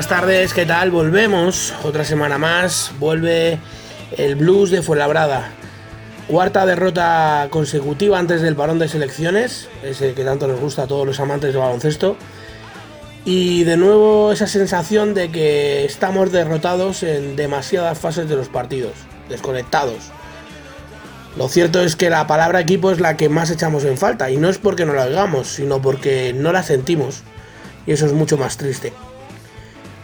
buenas tardes, ¿qué tal? Volvemos otra semana más, vuelve el Blues de Fuenlabrada. Cuarta derrota consecutiva antes del parón de selecciones, ese que tanto nos gusta a todos los amantes del baloncesto. Y de nuevo esa sensación de que estamos derrotados en demasiadas fases de los partidos, desconectados. Lo cierto es que la palabra equipo es la que más echamos en falta, y no es porque no la hagamos, sino porque no la sentimos. Y eso es mucho más triste.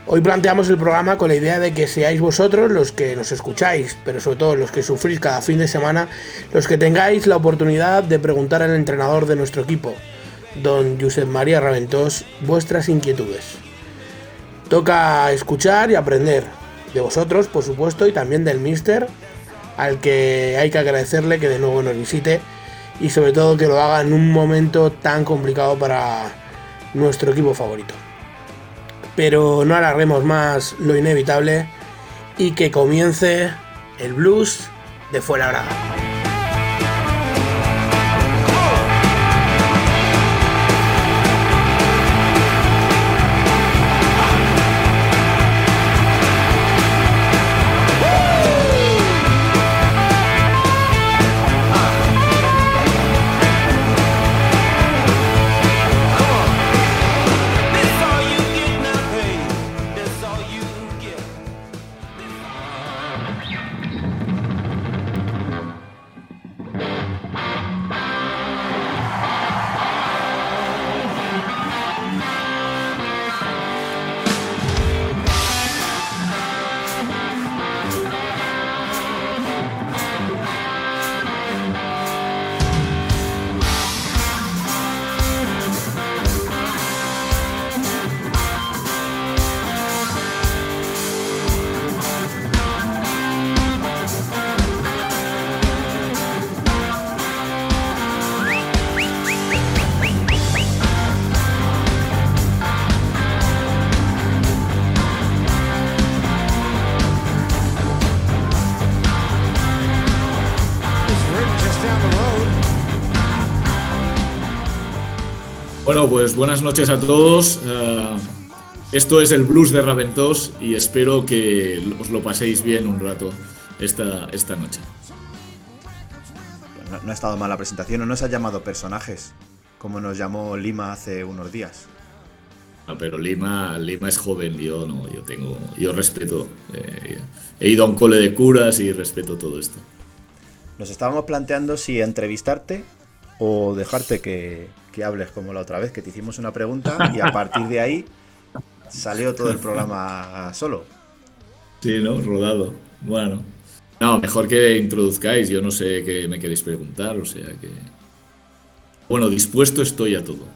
Hoy planteamos el programa con la idea de que seáis vosotros los que nos escucháis, pero sobre todo los que sufrís cada fin de semana, los que tengáis la oportunidad de preguntar al entrenador de nuestro equipo, don Josep María Raventós, vuestras inquietudes. Toca escuchar y aprender, de vosotros, por supuesto, y también del Mister, al que hay que agradecerle que de nuevo nos visite y sobre todo que lo haga en un momento tan complicado para nuestro equipo favorito pero no alarguemos más lo inevitable y que comience el blues de Fuera Braga. Bueno, pues buenas noches a todos. Eh, esto es el blues de Raventós y espero que os lo paséis bien un rato esta, esta noche. No, ha estado mal la presentación, no nos ha llamado personajes, como nos llamó Lima hace unos días. No, pero Lima, Lima es joven, yo no, yo tengo, yo respeto. Eh, he ido a un cole de curas y respeto todo esto. Nos estábamos planteando si entrevistarte o dejarte que, que hables como la otra vez, que te hicimos una pregunta y a partir de ahí salió todo el programa solo. Sí, ¿no? Rodado. Bueno. No, mejor que introduzcáis, yo no sé qué me queréis preguntar, o sea que... Bueno, dispuesto estoy a todo.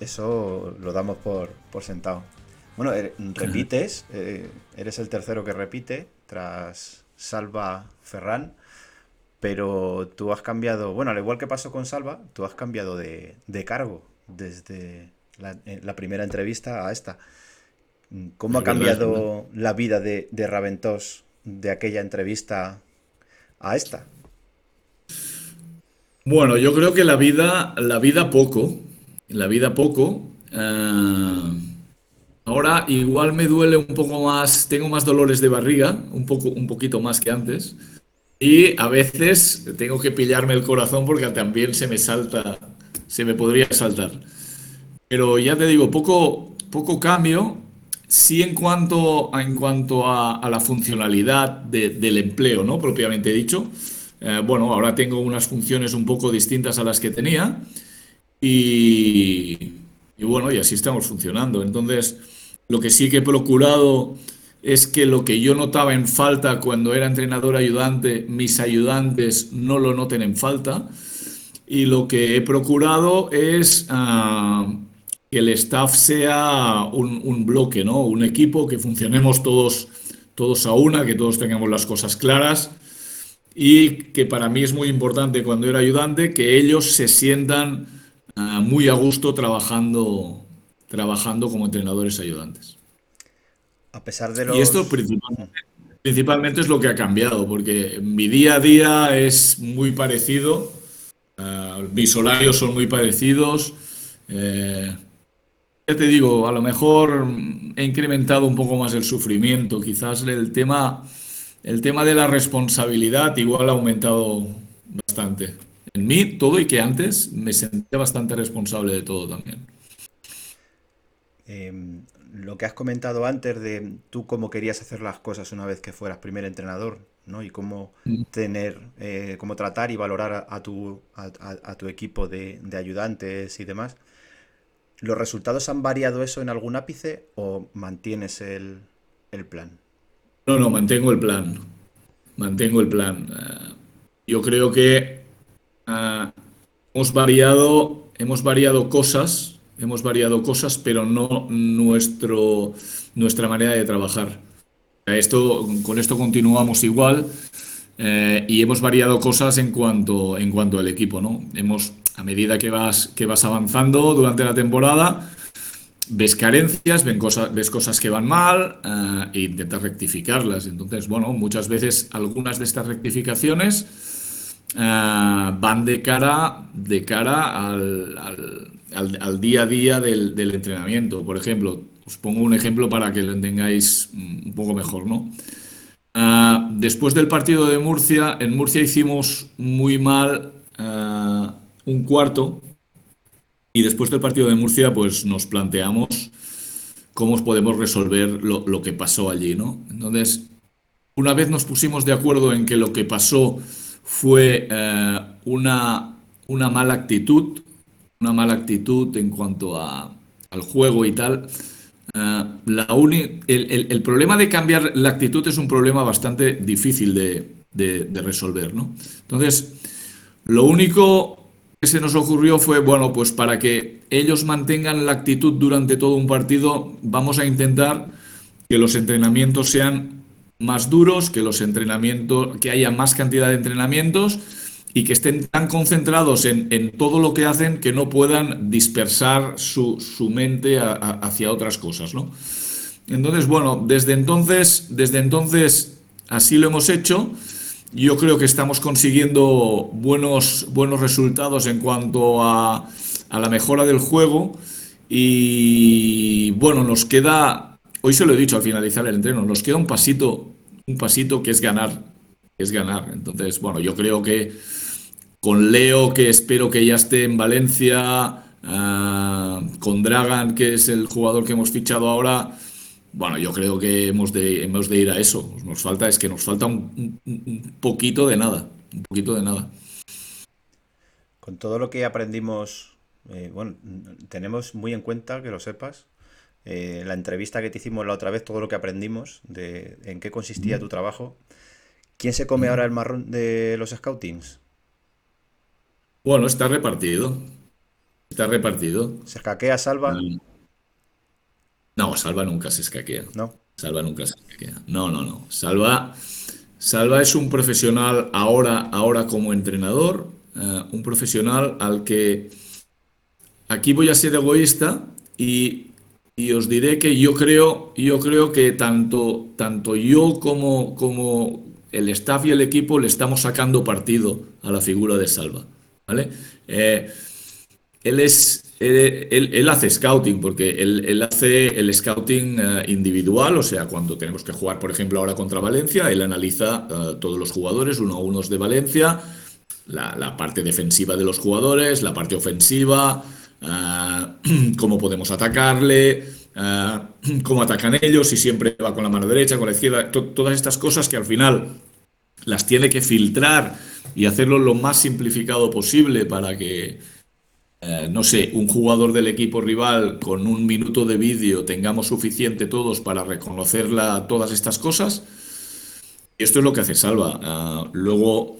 Eso lo damos por, por sentado. Bueno, er, repites, eh, eres el tercero que repite tras Salva Ferran pero tú has cambiado, bueno, al igual que pasó con Salva, tú has cambiado de, cargo desde eh, la, primera entrevista a esta. ¿Cómo ha cambiado la vida de, de Raventós de aquella entrevista a esta? Bueno, yo creo que la vida, la vida poco, la vida poco. Eh, ahora igual me duele un poco más, tengo más dolores de barriga, un poco, un poquito más que antes. Y a veces tengo que pillarme el corazón porque también se me salta, se me podría saltar. Pero ya te digo, poco, poco cambio. Sí en cuanto, en cuanto a, la funcionalidad del empleo, ¿no? Propiamente dicho. Eh, bueno, ahora tengo unas funciones un poco distintas a las que tenía. Y, y bueno, y así estamos funcionando. Entonces, lo que sí que he procurado es que lo que yo notaba en falta cuando era entrenador ayudante, mis ayudantes no lo noten en falta. Y lo que he procurado es ah, que el staff sea un, bloque, ¿no? Un equipo, que funcionemos todos, todos a una, que todos tengamos las cosas claras. Y que para mí es muy importante cuando era ayudante que ellos se sientan ah, muy a gusto trabajando, trabajando como entrenadores ayudantes. A pesar de los... Y esto principalmente, es lo que ha cambiado, porque mi día a día es muy parecido, uh, mis horarios son muy parecidos, eh, ya te digo, a lo mejor he incrementado un poco más el sufrimiento. Quizás el tema, el tema de la responsabilidad igual ha aumentado bastante. En mí todo y que antes me sentía bastante responsable de todo también. Em, lo que has comentado antes de tú cómo querías hacer las cosas una vez que fueras primer entrenador, ¿no? Y cómo Mm. tener, eh, cómo tratar y valorar a, a tu, a, tu equipo de, de ayudantes y demás. ¿Los resultados han variado eso en algún ápice o mantienes el, el plan? No, no, mantengo el plan. Mantengo el plan. Eh, yo creo que ah, hemos variado, hemos variado cosas, hemos variado cosas, pero no nuestro, nuestra manera de trabajar. Esto, con esto continuamos igual eh, y hemos variado cosas en cuanto, en cuanto al equipo, ¿no? Hemos, a medida que vas, que vas avanzando durante la temporada, ves carencias, ven cosas, ves cosas que van mal eh, e intentas rectificarlas. Entonces, bueno, muchas veces algunas de estas rectificaciones eh, van de cara, de cara al- al- al día a día del, del entrenamiento. Por ejemplo, os pongo un ejemplo para que lo entendáis mm, un poco mejor, ¿no? Ah, después del partido de Murcia, en Murcia hicimos muy mal ah, un cuarto y después del partido de Murcia, pues nos planteamos cómo podemos resolver lo, lo que pasó allí, ¿no? Entonces, una vez nos pusimos de acuerdo en que lo que pasó fue eh, una, una mala actitud, una mala actitud en cuanto a, al juego y tal. eh, la el- el problema de cambiar la actitud es un problema bastante difícil de, de- de resolver, ¿no? Entonces, lo único que se nos ocurrió fue, bueno, pues para que ellos mantengan la actitud durante todo un partido, vamos a intentar que los entrenamientos sean más duros, que los entrenamientos, que haya más cantidad de entrenamientos y que estén tan concentrados en, en todo lo que hacen que no puedan dispersar su, su mente hacia otras cosas, ¿no? Entonces, bueno, desde entonces, desde entonces así lo hemos hecho. Yo creo que estamos consiguiendo buenos, buenos resultados en cuanto a, a la mejora del juego. Y bueno, nos queda, hoy se lo he dicho al finalizar el entreno, nos queda un pasito, un pasito que es ganar, que es ganar. Entonces, bueno, yo creo que con Leo, que espero que ya esté en Valencia, ah, con Dragan, que es el jugador que hemos fichado ahora, bueno, yo creo que hemos de, hemos de ir a eso. Nos falta, es que nos falta un, un- un poquito de nada, un poquito de nada. Con todo lo que aprendimos, eh, bueno, tenemos muy en cuenta, que lo sepas, eh, la entrevista que te hicimos la otra vez, todo lo que aprendimos, de en qué consistía tu trabajo. ¿Quién se come ahora el marrón de los scoutings? Bueno, está repartido, está repartido. ¿Se escaquea Salva? No, Salva nunca se escaquea. ¿No? Salva nunca se escaquea. No, no, no. Salva, Salva es un profesional ahora, ahora como entrenador, eh, un profesional al que aquí voy a ser egoísta y, y os diré que yo creo, yo creo que tanto, tanto yo como, como el staff y el equipo le estamos sacando partido a la figura de Salva. Eh, él es, él, él- hace scouting, porque él, hace el scouting eh, individual, o sea, cuando tenemos que jugar, por ejemplo, ahora contra Valencia, él analiza eh, todos los jugadores, uno a unos de Valencia, la, parte defensiva de los jugadores, la parte ofensiva, eh, cómo podemos atacarle, eh, cómo atacan ellos, si siempre va con la mano derecha, con la izquierda, to- todas estas cosas que al final las tiene que filtrar y hacerlo lo más simplificado posible para que eh, no sé, un jugador del equipo rival con un minuto de vídeo tengamos suficiente todos para reconocer la- todas estas cosas. Esto es lo que hace Salva. Ah, luego,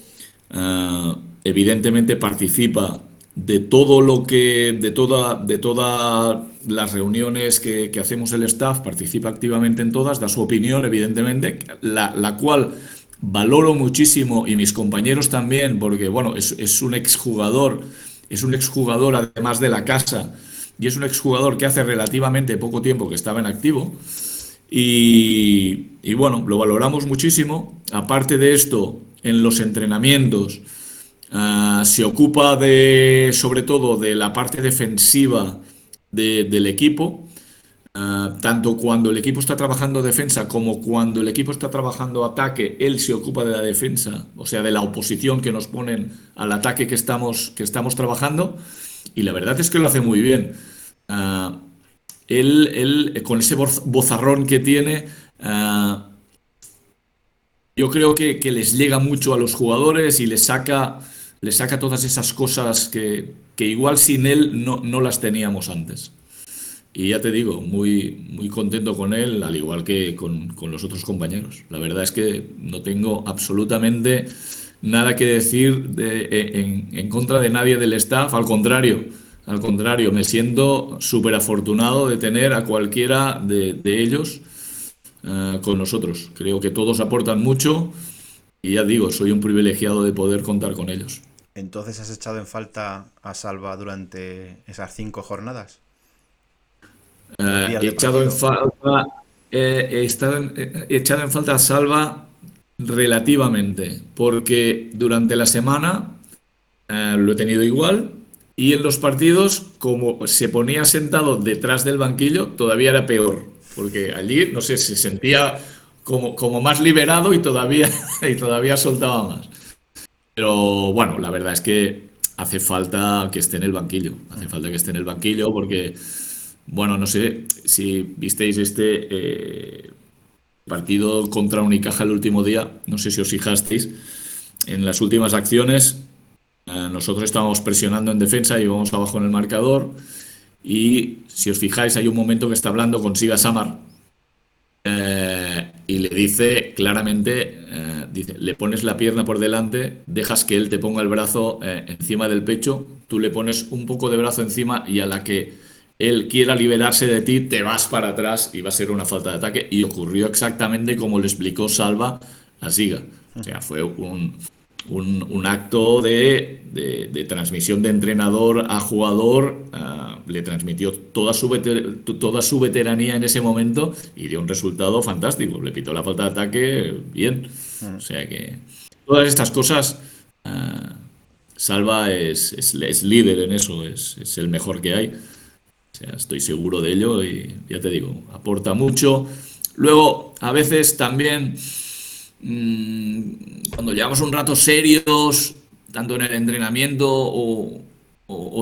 ah, evidentemente participa de todo lo que, de de todas las reuniones que, que hacemos el staff, participa activamente en todas, da su opinión, evidentemente, la, la cual valoro muchísimo y mis compañeros también, porque bueno, es, es un exjugador, es un exjugador además de la casa y es un exjugador que hace relativamente poco tiempo que estaba en activo. Y, y bueno, lo valoramos muchísimo. Aparte de esto, en los entrenamientos ah, se ocupa de, sobre todo, de la parte defensiva del equipo, ah, tanto cuando el equipo está trabajando defensa como cuando el equipo está trabajando ataque, él se ocupa de la defensa, o sea, de la oposición que nos ponen al ataque que estamos, que estamos trabajando, y la verdad es que lo hace muy bien. Ah, él, con ese bozarrón que tiene, ah, yo creo que, les llega mucho a los jugadores y les saca, les saca todas esas cosas que, igual sin él no, no, las teníamos antes. Y ya te digo, muy, muy contento con él, al igual que con, los otros compañeros. La verdad es que no tengo absolutamente nada que decir en, en contra de nadie del staff, al contrario al contrario, me siento súper afortunado de tener a cualquiera de, ellos eh, con nosotros. Creo que todos aportan mucho y ya digo, soy un privilegiado de poder contar con ellos. Entonces, ¿has echado en falta a Salva durante esas cinco jornadas? Eh, he, echado en falta, he, he echado en falta a Salva relativamente, porque durante la semana eh, lo he tenido igual, y en los partidos, como se ponía sentado detrás del banquillo, todavía era peor, porque allí, no sé, se sentía como, como más liberado y todavía, y todavía soltaba más. Pero bueno, la verdad es que hace falta que esté en el banquillo, hace falta que esté en el banquillo porque, bueno, no sé si visteis este eh, partido contra Unicaja el último día, no sé si os fijasteis, en las últimas acciones eh, nosotros estábamos presionando en defensa y vamos abajo en el marcador. Y si os fijáis, hay un momento que está hablando con Siga Samar eh, y le dice claramente, dice, le pones la pierna por delante, dejas que él te ponga el brazo encima del pecho, tú le pones un poco de brazo encima y a la que él quiera liberarse de ti, te vas para atrás y va a ser una falta de ataque. Y ocurrió exactamente como le explicó Salva a Siga. O sea, fue un, un, acto de, transmisión de entrenador a jugador, ah, le transmitió toda su, toda su veteranía en ese momento y dio un resultado fantástico. Le pitó la falta de ataque bien. O sea que todas estas cosas, ah, Salva es, es, líder en eso, es, es, el mejor que hay. Estoy seguro de ello y ya te digo, aporta mucho. Luego, a veces también Mm, cuando llevamos un rato serios, tanto en el entrenamiento o,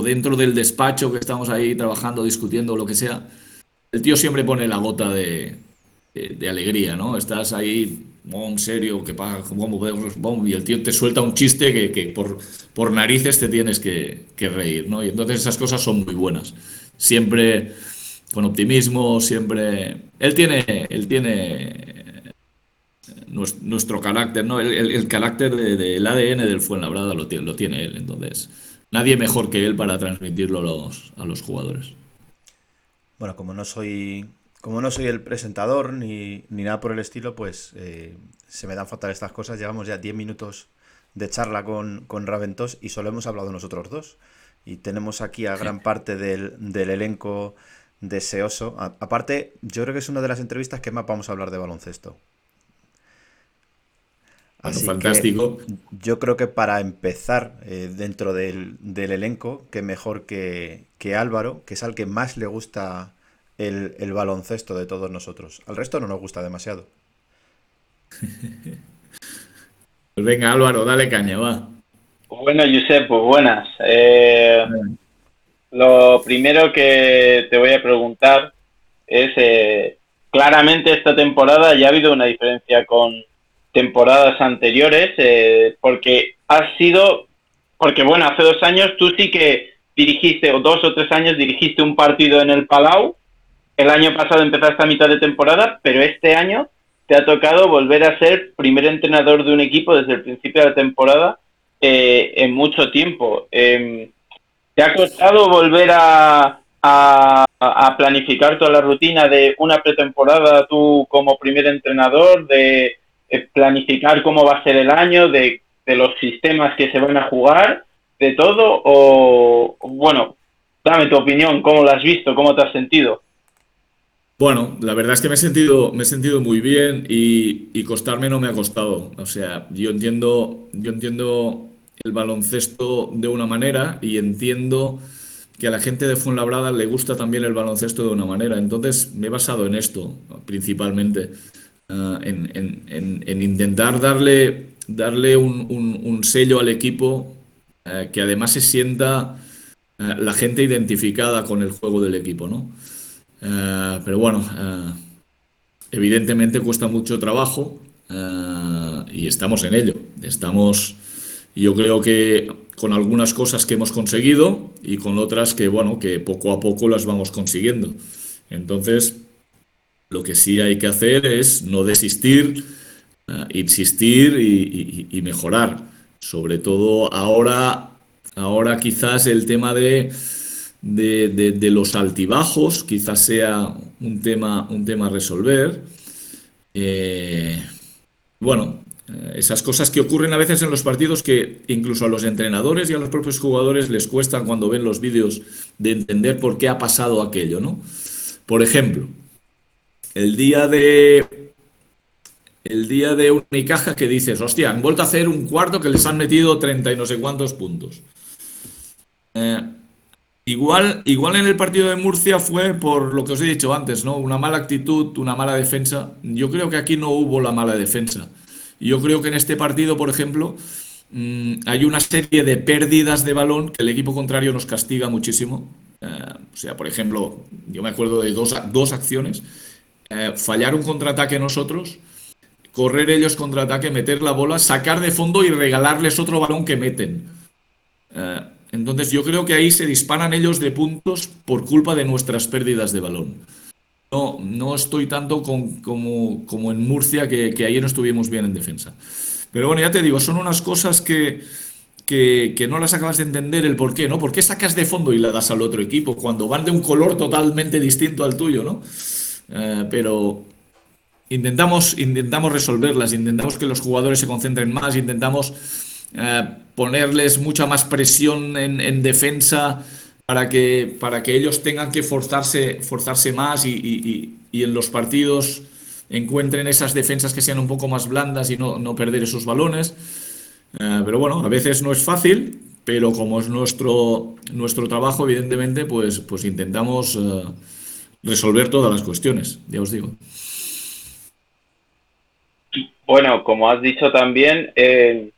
dentro del despacho que estamos ahí trabajando, discutiendo, lo que sea, el tío siempre pone la gota de, alegría, ¿no? Estás ahí, en serio, que pasa, y el tío te suelta un chiste que, por, por, narices te tienes que, que, reír, ¿no? Y entonces esas cosas son muy buenas. Siempre con optimismo, siempre... Él tiene, él tiene nuestro, carácter, ¿no? El, carácter del ADN del Fuenlabrada lo, lo tiene él, entonces nadie mejor que él para transmitirlo a los, a los jugadores. Bueno, como no soy como no soy el presentador ni, nada por el estilo, pues eh, se me dan fatal estas cosas. Llevamos ya 10 minutos de charla con, con Raventos y solo hemos hablado nosotros dos. Y tenemos aquí a gran parte del, del elenco deseoso. aparte, yo creo que es una de las entrevistas que más vamos a hablar de baloncesto fantástico. yo creo que para empezar eh, dentro del, elenco, que mejor que, Álvaro, que es al que más le gusta el, baloncesto de todos nosotros. Al resto no nos gusta demasiado. Pues venga, Álvaro, dale caña, va. Bueno, Josep, pues buenas. Eh, lo primero que te voy a preguntar es, eh, claramente esta temporada ya ha habido una diferencia con, temporadas anteriores, eh, porque has sido, porque bueno, hace dos años tú sí que dirigiste, o dos o tres años dirigiste un partido en el Palau, el año pasado empezaste a mitad de temporada, pero este año te ha tocado volver a ser primer entrenador de un equipo desde el principio de la temporada eh, en mucho tiempo. Em, ¿Te ha costado volver a, a, planificar toda la rutina de una pretemporada tú como primer entrenador, de planificar cómo va a ser el año, de, los sistemas que se van a jugar, de todo, o bueno, dame tu opinión, cómo lo has visto, cómo te has sentido. Bueno, la verdad es que me he sentido, me he sentido muy bien y, y, costarme no me ha costado. O sea, yo entiendo, yo entiendo el baloncesto de una manera y entiendo que a la gente de Fuenlabrada le gusta también el baloncesto de una manera. Entonces me he basado en esto, principalmente, uh, en, en, en, intentar darle, darle un, sello al equipo uh, que además se sienta uh, la gente identificada con el juego del equipo, ¿no? pero bueno, evidentemente cuesta mucho trabajo y estamos en ello. Estamos, yo creo que con algunas cosas que hemos conseguido y con otras que, bueno, que poco a poco las vamos consiguiendo. Entonces, lo que sí hay que hacer es no desistir, uh, insistir y, mejorar. Sobre todo ahora, ahora quizás el tema de, de, los altibajos quizás sea un tema, un tema a resolver. Eh, bueno, eh, esas cosas que ocurren a veces en los partidos que incluso a los entrenadores y a los propios jugadores les cuesta cuando ven los vídeos de entender por qué ha pasado aquello, ¿no? Por ejemplo, el día de el día de Unicaja que dices, hostia, han vuelto a hacer un cuarto que les han metido 30 y no sé cuántos puntos. Eh, igual, igual en el partido de Murcia fue por lo que os he dicho antes, ¿no? Una mala actitud, una mala defensa. Yo creo que aquí no hubo la mala defensa. Yo creo que en este partido, por ejemplo, mmm, hay una serie de pérdidas de balón que el equipo contrario nos castiga muchísimo. Eh, o sea, por ejemplo, yo me acuerdo de dos, dos acciones. Eh, fallar un contraataque nosotros, correr ellos contraataque, meter la bola, sacar de fondo y regalarles otro balón que meten. Eh, entonces yo creo que ahí se disparan ellos de puntos por culpa de nuestras pérdidas de balón. No, no estoy tanto con, como, como, en Murcia, que, ayer no estuvimos bien en defensa. Pero bueno, ya te digo, son unas cosas que, que, no las acabas de entender el por qué, ¿no? ¿Por qué sacas de fondo y la das al otro equipo cuando van de un color totalmente distinto al tuyo, ¿no? Eh, pero intentamos, intentamos resolverlas, intentamos que los jugadores se concentren más, intentamos eh, ponerles mucha más presión en defensa para que, para que ellos tengan que forzarse, forzarse más y, y, y, en los partidos encuentren esas defensas que sean un poco más blandas y no, no perder esos balones. Uh, pero bueno, a veces no es fácil, pero como es nuestro, nuestro trabajo, evidentemente, pues, pues intentamos uh, resolver todas las cuestiones, ya os digo. Bueno, como has dicho también, eh,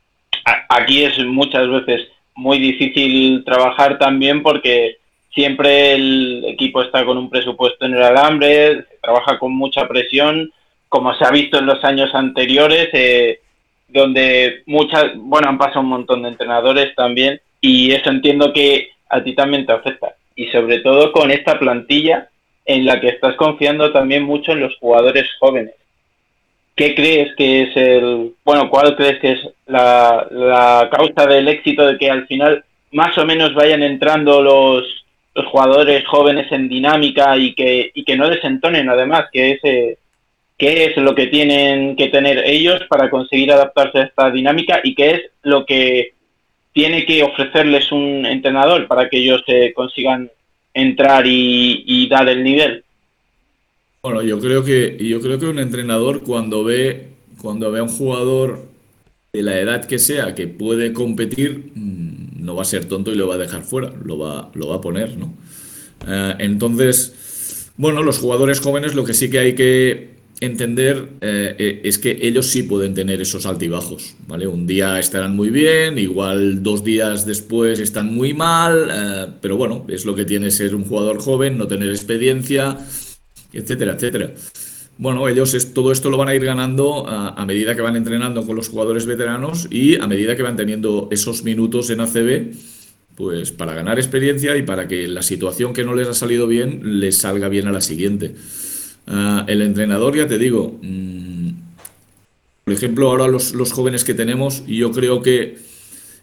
aquí es muchas veces muy difícil trabajar también porque siempre el equipo está con un presupuesto en el alambre, trabaja con mucha presión, como se ha visto en los años anteriores, eh, donde muchas, bueno, han pasado un montón de entrenadores también, y eso entiendo que a ti también te afecta. Y sobre todo con esta plantilla en la que estás confiando también mucho en los jugadores jóvenes. ¿Qué crees que es el, bueno, cuál crees que es la, la, causa del éxito de que al final más o menos vayan entrando los, los jugadores jóvenes en dinámica y que, y que no desentonen además, que es, eh, qué es lo que tienen que tener ellos para conseguir adaptarse a esta dinámica y qué es lo que tiene que ofrecerles un entrenador para que ellos eh, consigan entrar y, y dar el nivel? Bueno, yo creo que yo creo que un entrenador cuando ve cuando ve a un jugador de la edad que sea que puede competir mm, no va a ser tonto y lo va a dejar fuera, lo va lo va a poner, ¿no? Eh, entonces, bueno, los jugadores jóvenes lo que sí que hay que entender eh, es que ellos sí pueden tener esos altibajos, ¿vale? Un día estarán muy bien, igual dos días después están muy mal, eh, pero bueno, es lo que tiene ser un jugador joven, no tener experiencia, etcétera, etcétera. Bueno, ellos es, todo esto lo van a ir ganando a, medida que van entrenando con los jugadores veteranos y a medida que van teniendo esos minutos en ACB, pues para ganar experiencia y para que la situación que no les ha salido bien les salga bien a la siguiente. Uh, el entrenador, ya te digo, mmm, por ejemplo, ahora los, los, jóvenes que tenemos, yo creo que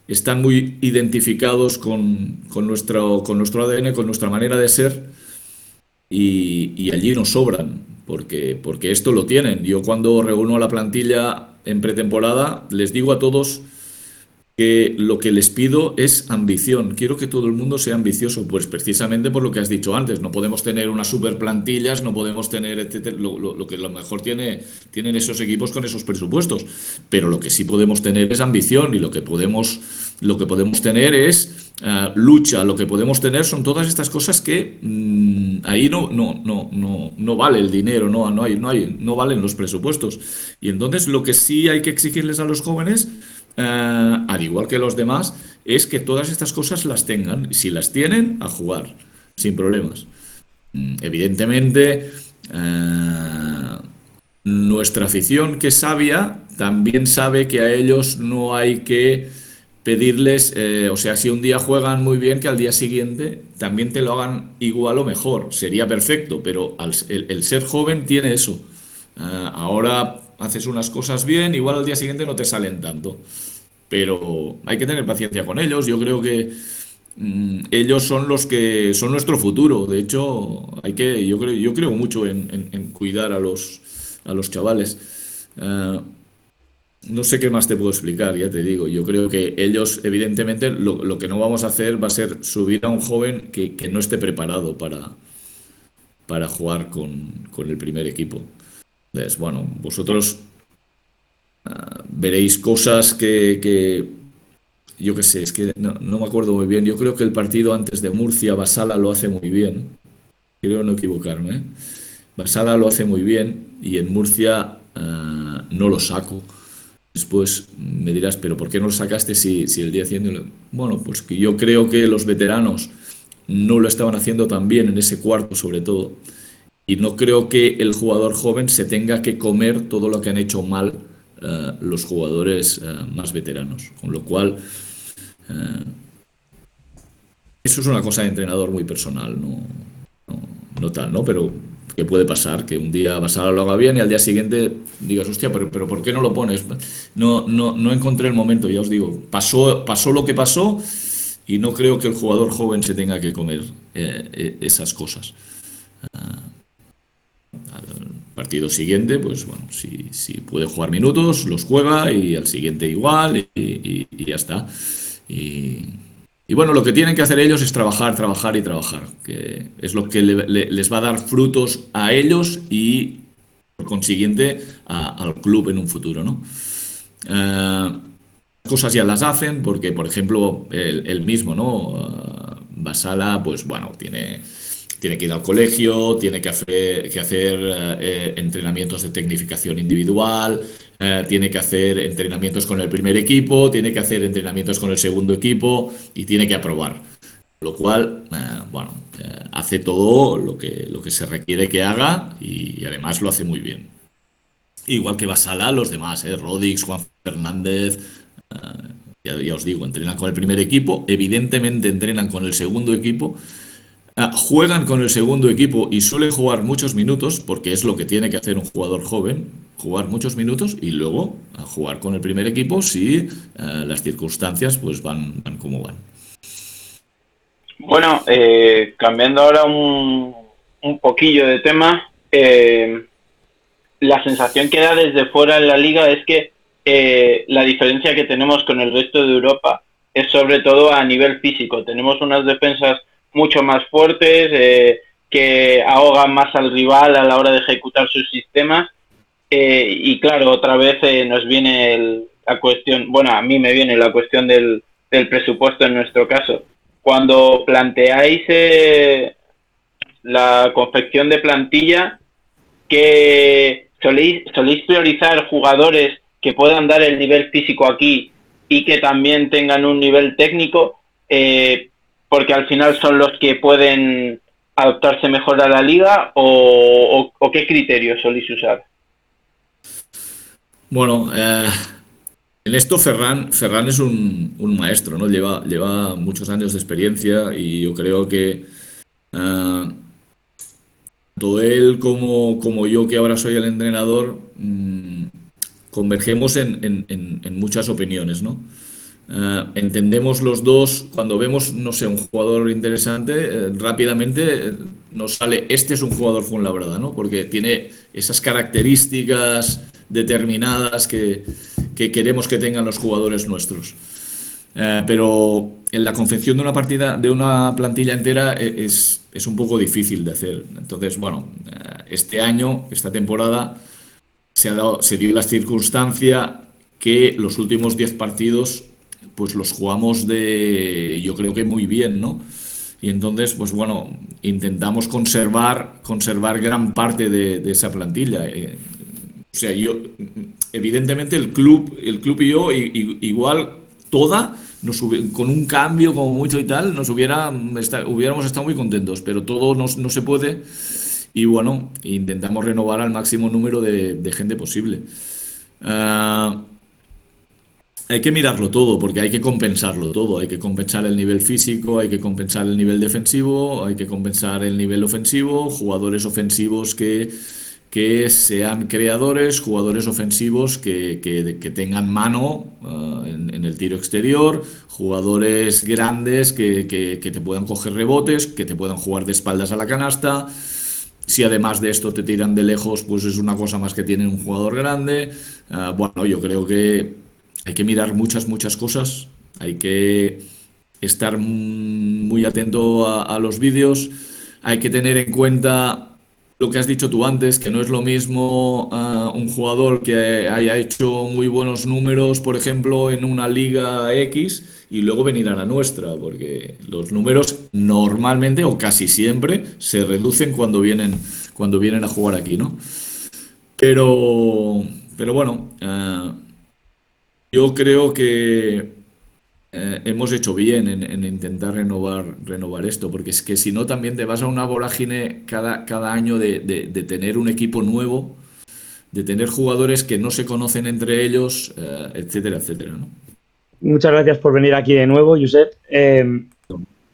están muy identificados con, con, nuestro, con nuestro ADN, con nuestra manera de ser y, allí nos sobran, porque, porque esto lo tienen. Yo cuando reúno a la plantilla en pretemporada, les digo a todos que lo que les pido es ambición. Quiero que todo el mundo sea ambicioso, pues precisamente por lo que has dicho antes. No podemos tener unas super plantillas, no podemos tener, etcétera, lo, que lo mejor tiene, tienen esos equipos con esos presupuestos. Pero lo que sí podemos tener es ambición y lo que podemos lo que podemos tener es eh, lucha, lo que podemos tener son todas estas cosas que mm, ahí no, no, no, no, no vale el dinero, no, no, hay, no, hay, no valen los presupuestos. Y entonces lo que sí hay que exigirles a los jóvenes, eh, al igual que los demás, es que todas estas cosas las tengan. Si las tienen, a jugar, sin problemas. Mm, evidentemente, eh, nuestra afición, que sabia, también sabe que a ellos no hay que pedirles, eh, o sea, si un día juegan muy bien, que al día siguiente también te lo hagan igual o mejor. Sería perfecto, pero el, ser joven tiene eso. Ah, ahora haces unas cosas bien, igual al día siguiente no te salen tanto. Pero hay que tener paciencia con ellos. Yo creo que mm, ellos son los que son nuestro futuro. De hecho, hay que, yo creo, yo creo mucho en, cuidar a los, a los chavales. Ah, no sé qué más te puedo explicar, ya te digo. Yo creo que ellos, evidentemente, lo, que no vamos a hacer va a ser subir a un joven que, no esté preparado para, para jugar con, el primer equipo. Entonces, bueno, vosotros ah, veréis cosas que, yo qué sé, es que no, me acuerdo muy bien. Yo creo que el partido antes de Murcia, Basala lo hace muy bien. Creo no equivocarme. ¿eh? Basala lo hace muy bien y en Murcia ah, no lo saco. Después me dirás, pero ¿por qué no lo sacaste si, el día haciendo? Bueno, pues que yo creo que los veteranos no lo estaban haciendo tan bien en ese cuarto, sobre todo. Y no creo que el jugador joven se tenga que comer todo lo que han hecho mal eh, los jugadores eh, más veteranos. Con lo cual, eh, eso es una cosa de entrenador muy personal, no, no, no tal, ¿no? Pero que puede pasar, que un día vas a lo haga bien y al día siguiente digas, hostia, pero, pero ¿por qué no lo pones? No, no, no encontré el momento, ya os digo, pasó, pasó lo que pasó y no creo que el jugador joven se tenga que comer eh, eh, esas cosas. Ah, al partido siguiente, pues bueno, si, si, puede jugar minutos, los juega y al siguiente igual y, y ya está. Y, y bueno, lo que tienen que hacer ellos es trabajar, trabajar y trabajar, que es lo que les va a dar frutos a ellos y, por consiguiente, al club en un futuro, ¿no? Eh, cosas ya las hacen porque, por ejemplo, el, mismo, ¿no? Uh, Basala, pues bueno, tiene, tiene que ir al colegio, tiene que hacer, que hacer eh, entrenamientos de tecnificación individual, eh, tiene que hacer entrenamientos con el primer equipo, tiene que hacer entrenamientos con el segundo equipo y tiene que aprobar. Lo cual, eh, bueno, eh, hace todo lo que, lo que se requiere que haga y, además lo hace muy bien. Igual que Basala, los demás, Rodix, Juan Fernández, ya os digo, entrenan con el primer equipo, evidentemente entrenan con el segundo equipo juegan con el segundo equipo y suelen jugar muchos minutos, porque es lo que tiene que hacer un jugador joven, jugar muchos minutos y luego a jugar con el primer equipo si eh, las circunstancias pues van, como van. Bueno, eh, cambiando ahora un, un, poquillo de tema, eh, la sensación que da desde fuera en la liga es que la diferencia que tenemos con el resto de Europa es sobre todo a nivel físico. Tenemos unas defensas mucho más fuertes, que ahogan más al rival a la hora de ejecutar sus sistemas eh, y claro, otra vez eh, nos viene la cuestión, bueno, a mí me viene la cuestión del, presupuesto en nuestro caso. Cuando planteáis eh, la confección de plantilla, que soléis, soléis priorizar jugadores que puedan dar el nivel físico aquí y que también tengan un nivel técnico, porque al final son los que pueden adaptarse mejor a la liga o, qué criterios soléis usar? Bueno, eh, en esto Ferran, Ferran es un, maestro, ¿no? Lleva, lleva muchos años de experiencia y yo creo que eh, tanto él como, como yo, que ahora soy el entrenador, mm, convergemos en, muchas opiniones, ¿no? Eh, entendemos los dos, cuando vemos, no sé, un jugador interesante, rápidamente nos sale, este es un jugador Fuenlabrada, ¿no? Porque tiene esas características determinadas que, queremos que tengan los jugadores nuestros. Eh, pero en la confección de una partida, de una plantilla entera, e, es, es un poco difícil de hacer. Entonces, bueno, eh, este año, esta temporada, se, ha dado, se dio la circunstancia que los últimos 10 partidos pues los jugamos de, yo creo que muy bien, ¿no? Y entonces, pues bueno, intentamos conservar, conservar gran parte de, esa plantilla. Eh, o sea, yo, evidentemente el club, el club y yo, igual toda, nos con un cambio como mucho y tal, nos hubiera, hubiéramos estado muy contentos, pero todo no, no, se puede. Y bueno, intentamos renovar al máximo número de, gente posible. Ah, hay que mirarlo todo, porque hay que compensarlo todo. Hay que compensar el nivel físico, hay que compensar el nivel defensivo, hay que compensar el nivel ofensivo, jugadores ofensivos que, que sean creadores, jugadores ofensivos que, que, tengan mano uh, en, el tiro exterior, jugadores grandes que, te puedan coger rebotes, que te puedan jugar de espaldas a la canasta. Si además de esto te tiran de lejos, pues es una cosa más que tiene un jugador grande. Uh, bueno, yo creo que hay que mirar muchas, muchas cosas. Hay que estar muy atento a, los vídeos. Hay que tener en cuenta lo que has dicho tú antes, que no es lo mismo ah, un jugador que haya hecho muy buenos números, por ejemplo, en una liga X y luego venir a la nuestra, porque los números normalmente o casi siempre se reducen cuando vienen, cuando vienen a jugar aquí, ¿no? Pero, pero bueno, ah, yo creo que eh, hemos hecho bien en, intentar renovar, renovar esto, porque es que si no también te vas a una vorágine cada, cada año de, tener un equipo nuevo, de tener jugadores que no se conocen entre ellos, eh, etcétera, etcétera. Muchas gracias por venir aquí de nuevo, Josep. Eh,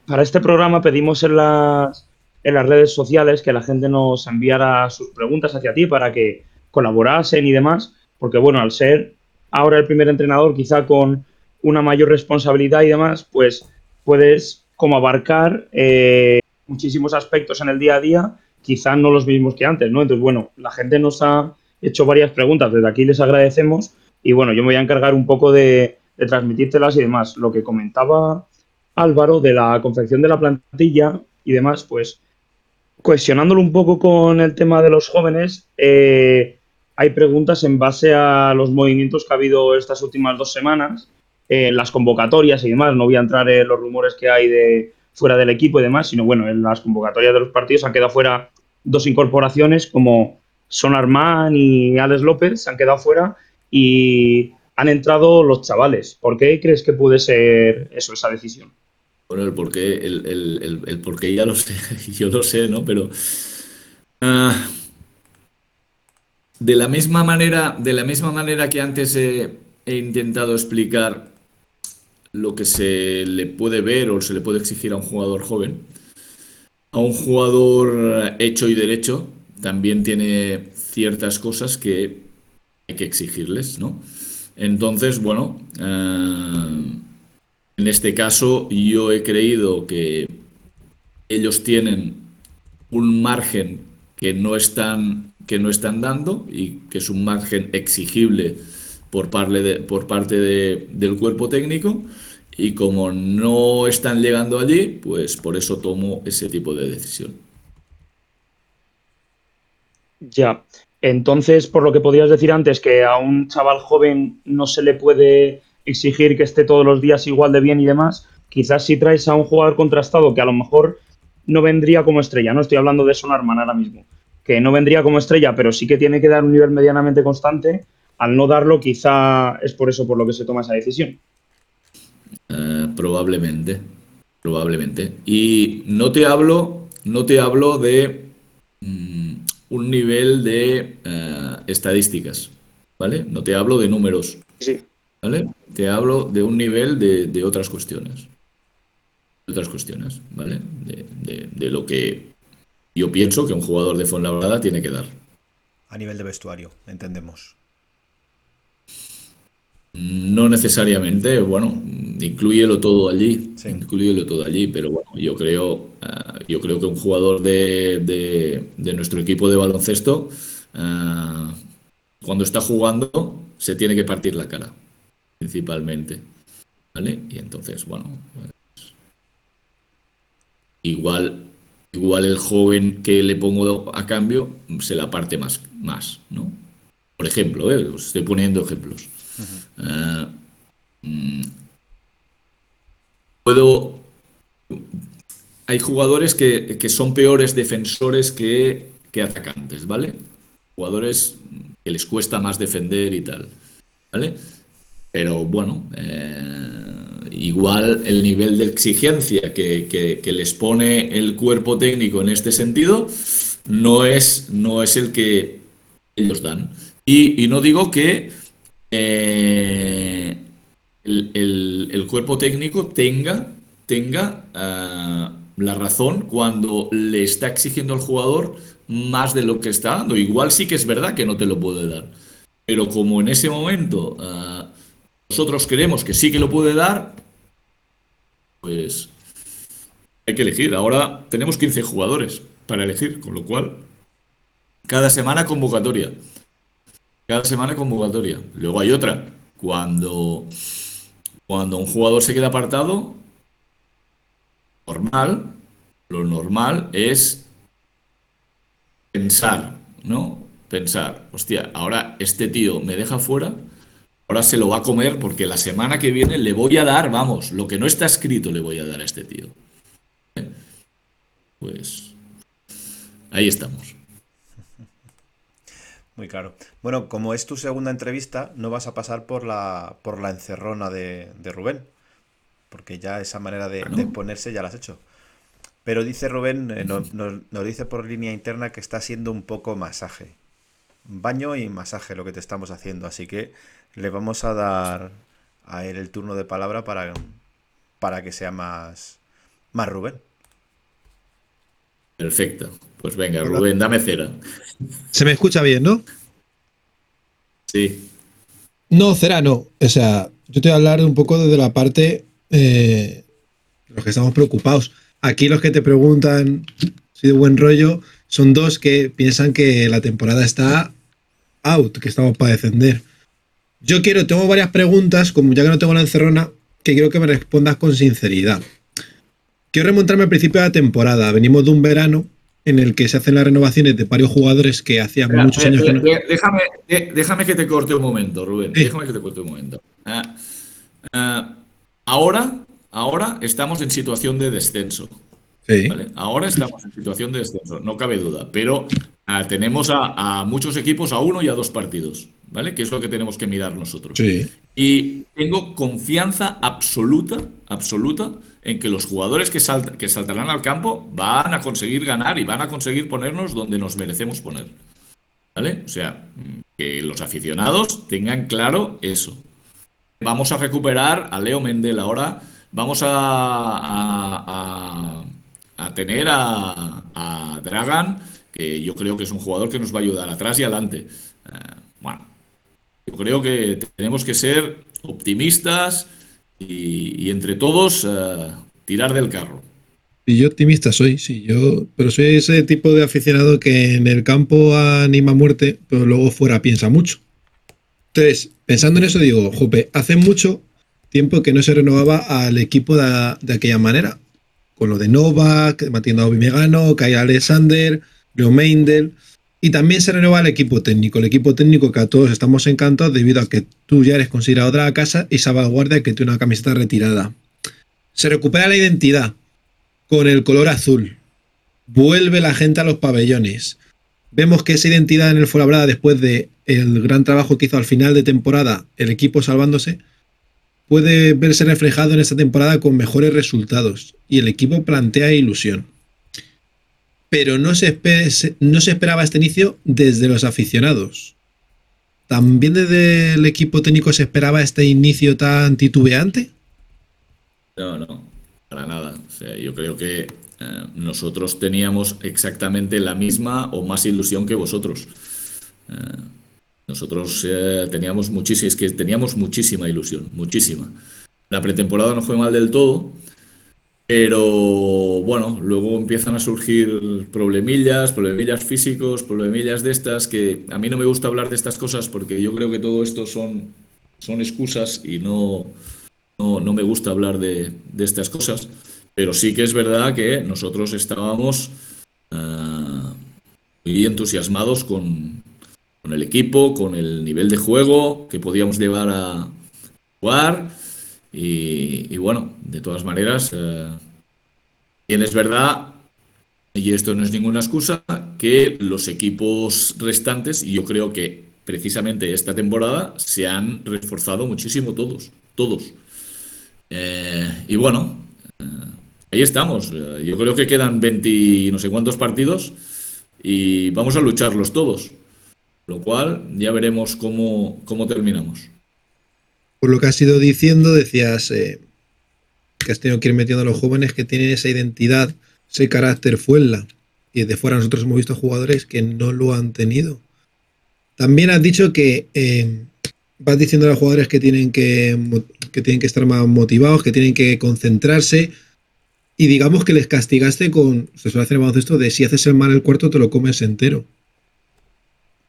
para este programa pedimos en las, en las redes sociales que la gente nos enviara sus preguntas hacia ti para que colaborasen y demás, porque bueno, al ser ahora el primer entrenador, quizá con una mayor responsabilidad y demás, pues puedes como abarcar eh, muchísimos aspectos en el día a día, quizá no los mismos que antes, ¿no? Entonces, bueno, la gente nos ha hecho varias preguntas, desde aquí les agradecemos y bueno, yo me voy a encargar un poco de, de transmitírtelas y demás. Lo que comentaba Álvaro de la confección de la plantilla y demás, pues cuestionándolo un poco con el tema de los jóvenes, eh, hay preguntas en base a los movimientos que ha habido estas últimas dos semanas, en las convocatorias y demás. No voy a entrar en los rumores que hay de fuera del equipo y demás, sino bueno, en las convocatorias de los partidos han quedado fuera dos incorporaciones como Son Armán y Alex López, se han quedado fuera y han entrado los chavales. ¿Por qué crees que puede ser eso, esa decisión? Bueno, el porqué, el, el, porqué ya lo sé, yo lo sé, ¿no? Pero ah, de la misma manera, de la misma manera que antes he, intentado explicar lo que se le puede ver o se le puede exigir a un jugador joven, a un jugador hecho y derecho también tiene ciertas cosas que hay que exigirles, ¿no? Entonces, bueno, eh, en este caso yo he creído que ellos tienen un margen que no están que no están dando y que es un margen exigible por, parte, parte del cuerpo técnico. Y como no están llegando allí, pues por eso tomo ese tipo de decisión. Ya, entonces, por lo que podías decir antes, que a un chaval joven no se le puede exigir que esté todos los días igual de bien y demás, quizás si traes a un jugador contrastado que a lo mejor no vendría como estrella, no estoy hablando de Sonarman ahora mismo, que no vendría como estrella, pero sí que tiene que dar un nivel medianamente constante, al no darlo quizá es por eso por lo que se toma esa decisión. Eh, probablemente, probablemente. Y no te hablo, no te hablo de mm, un nivel de eh, estadísticas, ¿vale? No te hablo de números, sí. ¿vale? Te hablo de un nivel de, otras cuestiones, otras cuestiones, ¿vale? de lo que yo pienso que un jugador de Fuenlabrada tiene que dar. A nivel de vestuario, entendemos. No necesariamente, bueno, incluyelo todo allí, sí. todo allí, pero bueno, yo creo, eh, yo creo que un jugador de, nuestro equipo de baloncesto, eh, cuando está jugando, se tiene que partir la cara, principalmente, ¿vale? Y entonces, bueno, pues, igual igual el joven que le pongo a cambio se la parte más, más ¿no? Por ejemplo, ¿eh? os estoy poniendo ejemplos. Eh, mm, puedo... Hay jugadores que, que son peores defensores que, que atacantes, ¿vale? Jugadores que les cuesta más defender y tal, ¿vale? Pero bueno, eh, igual el nivel de exigencia que, que- les pone el cuerpo técnico en este sentido no es, no es el que ellos dan. Y, no digo que eh, el, el- cuerpo técnico tenga, tenga ah, la razón cuando le está exigiendo al jugador más de lo que está dando. Igual sí que es verdad que no te lo puede dar. Pero como en ese momento ah, nosotros creemos que sí que lo puede dar, pues hay que elegir. Ahora tenemos 15 jugadores para elegir, con lo cual cada semana convocatoria. Cada semana convocatoria. Luego hay otra. Cuando, cuando un jugador se queda apartado, normal, lo normal es pensar, ¿no? Pensar, hostia, ahora este tío me deja fuera, ahora se lo va a comer porque la semana que viene le voy a dar, vamos, lo que no está escrito le voy a dar a este tío. Pues ahí estamos. Muy claro. Bueno, como es tu segunda entrevista, no vas a pasar por la, por la encerrona de, de Rubén, porque ya esa manera de, de ponerse ya la has hecho. Pero dice Rubén, eh, no- nos, nos dice por línea interna que está siendo un poco masaje. Baño y masaje lo que te estamos haciendo, así que le vamos a dar a él el turno de palabra para, para que sea más, más Rubén. Perfecto. Pues venga, Rubén, dame cera. Se me escucha bien, ¿no? Sí. No, Cera, no. O sea, yo te voy a hablar un poco desde la parte eh, los que estamos preocupados. Aquí los que te preguntan si de buen rollo son dos que piensan que la temporada está out, que estamos para descender. Yo quiero, tengo varias preguntas, como ya que no tengo la encerrona, que quiero que me respondas con sinceridad. Quiero remontarme al principio de la temporada. Venimos de un verano en el que se hacen las renovaciones de varios jugadores que hacían Espera, muchos eh, años que no. eh, Déjame, eh, déjame que te corte un momento, Rubén. Sí. Déjame que te corte un momento. Ah, ah, ahora, ahora estamos en situación de descenso. Sí. ¿vale? Ahora estamos en situación de descenso, no cabe duda. Pero ah, tenemos a, a muchos equipos a uno y a dos partidos, ¿vale? Que es lo que tenemos que mirar nosotros. Sí. Y tengo confianza absoluta, absoluta, en que los jugadores que, salta- que saltarán al campo van a conseguir ganar y van a conseguir ponernos donde nos merecemos poner. ¿Vale? O sea, que los aficionados tengan claro eso. Vamos a recuperar a Leo Mendel ahora. Vamos a, a- a- a tener a, a Dragan, que yo creo que es un jugador que nos va a ayudar atrás y adelante. Bueno, yo creo que tenemos que ser optimistas y, entre todos eh, tirar del carro. Y yo optimista soy, sí, yo, pero soy ese tipo de aficionado que en el campo anima muerte, pero luego fuera piensa mucho. Entonces, pensando en eso, digo, jope, hace mucho tiempo que no se renovaba al equipo de, aquella manera. Con lo de Novak, Matiendo a Megano, Kyle Alexander, Leo Meindel. Y también se renueva el equipo técnico. El equipo técnico que a todos estamos encantados debido a que tú ya eres considerado de la casa y salvaguarda que tiene una camiseta retirada. Se recupera la identidad con el color azul. Vuelve la gente a los pabellones. Vemos que esa identidad en el Fuenlabrada, después de el gran trabajo que hizo al final de temporada el equipo salvándose, puede verse reflejado en esta temporada con mejores resultados y el equipo plantea ilusión. Pero no se, no se esperaba este inicio desde los aficionados. ¿También desde el equipo técnico se esperaba este inicio tan titubeante? No, no, para nada. O sea, yo creo que eh, nosotros teníamos exactamente la misma o más ilusión que vosotros. Eh, nosotros eh, teníamos muchísima, es que teníamos muchísima ilusión, muchísima. La pretemporada no fue mal del todo, pero bueno, luego empiezan a surgir problemillas, problemillas físicos, problemillas de estas, que a mí no me gusta hablar de estas cosas porque yo creo que todo esto son, son excusas y no, no, no me gusta hablar de, de estas cosas, pero sí que es verdad que nosotros estábamos ah, muy entusiasmados con, con el equipo, con el nivel de juego que podíamos llevar a jugar Y, bueno, de todas maneras, eh, es verdad, y esto no es ninguna excusa, que los equipos restantes, y yo creo que precisamente esta temporada, se han reforzado muchísimo todos, todos. Eh, y bueno, eh, ahí estamos. Yo creo que quedan 20 no sé cuántos partidos y vamos a lucharlos todos. Lo cual ya veremos cómo, cómo terminamos. Por lo que has ido diciendo, decías eh, que has tenido que ir metiendo a los jóvenes que tienen esa identidad, ese carácter fuela. Y de fuera nosotros hemos visto jugadores que no lo han tenido. También has dicho que eh, vas diciendo a los jugadores que tienen que, que tienen que estar más motivados, que tienen que concentrarse. Y digamos que les castigaste con, se suele hacer el baloncesto, de si haces el mal el cuarto te lo comes entero.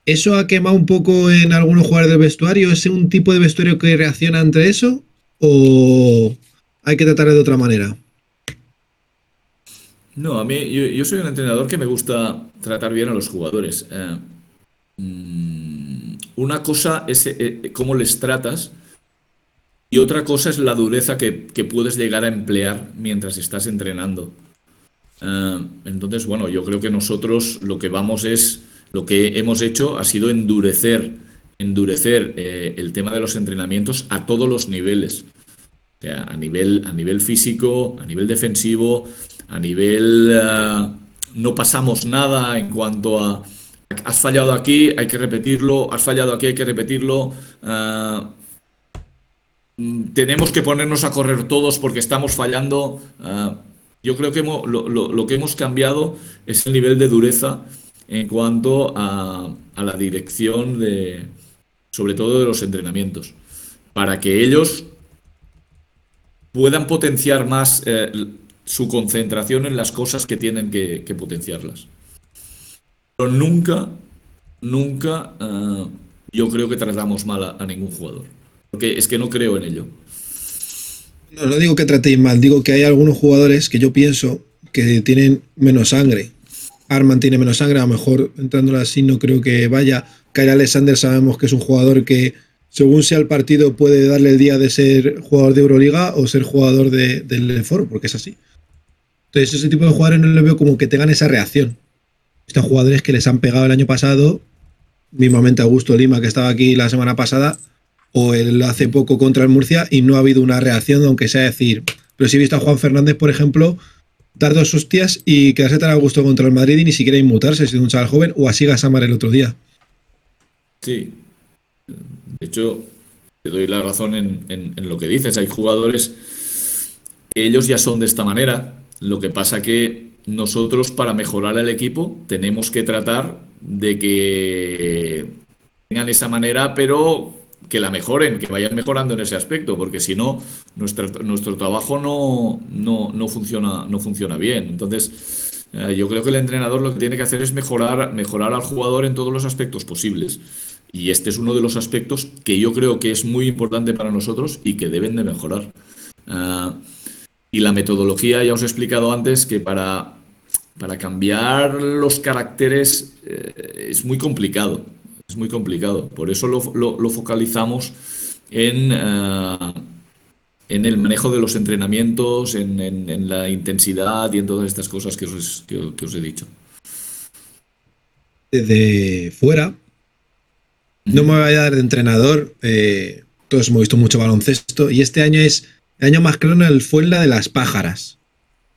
¿Eso ha quemado un poco en algunos jugadores del vestuario? ¿Es un tipo de vestuario que reacciona entre eso? ¿O hay que tratarlo de otra manera? No, a mí, yo, soy un entrenador que me gusta tratar bien a los jugadores. Eh, mm, una cosa es eh, eh, cómo les tratas y otra cosa es la dureza que, puedes llegar a emplear mientras estás entrenando. entonces, bueno, yo creo que nosotros lo que vamos es lo que hemos hecho ha sido endurecer, endurecer eh, el tema de los entrenamientos a todos los niveles. O sea, a nivel, a nivel físico, a nivel defensivo, a nivel... Eh, no pasamos nada en cuanto a... Has fallado aquí, hay que repetirlo, has fallado aquí, hay que repetirlo. Eh, tenemos que ponernos a correr todos porque estamos fallando. yo creo que lo, que hemos cambiado es el nivel de dureza en cuanto a, la dirección de, sobre todo de los entrenamientos, para que ellos puedan potenciar más eh, su concentración en las cosas que tienen que, potenciarlas. Pero nunca, nunca eh, yo creo que tratamos mal a, ningún jugador, porque es que no creo en ello. No, no digo que tratéis mal, digo que hay algunos jugadores que yo pienso que tienen menos sangre, Arman tiene menos sangre, a lo mejor entrándola así no creo que vaya. Kyle Alexander sabemos que es un jugador que, según sea el partido, puede darle el día de ser jugador de Euroliga o ser jugador de, del Foro, porque es así. Entonces, ese tipo de jugadores no le veo como que tengan esa reacción. Estos jugadores que les han pegado el año pasado, mismamente Augusto Lima, que estaba aquí la semana pasada, o el hace poco contra el Murcia, y no ha habido una reacción, aunque sea decir. Pero si he visto a Juan Fernández, por ejemplo, dar dos hostias y quedarse tan a gusto contra el Madrid y ni siquiera inmutarse siendo un chaval joven o así Gasamar el otro día. Sí. De hecho, te doy la razón en, lo que dices. Hay jugadores que ellos ya son de esta manera. Lo que pasa que nosotros para mejorar el equipo tenemos que tratar de que tengan esa manera, pero que la mejoren, que vayan mejorando en ese aspecto, porque si no, nuestro, nuestro trabajo no, no, funciona, no funciona bien. Entonces, eh, yo creo que el entrenador lo que tiene que hacer es mejorar, mejorar al jugador en todos los aspectos posibles. Y este es uno de los aspectos que yo creo que es muy importante para nosotros y que deben de mejorar. Eh, y la metodología, ya os he explicado antes que para, para cambiar los caracteres eh, es muy complicado es muy complicado. Por eso lo, focalizamos en, eh, en el manejo de los entrenamientos, en, la intensidad y en todas estas cosas que os, que, os he dicho. Desde fuera, no me voy a dar de entrenador, eh, todos hemos visto mucho baloncesto y este año es el año más claro el la de las pájaras.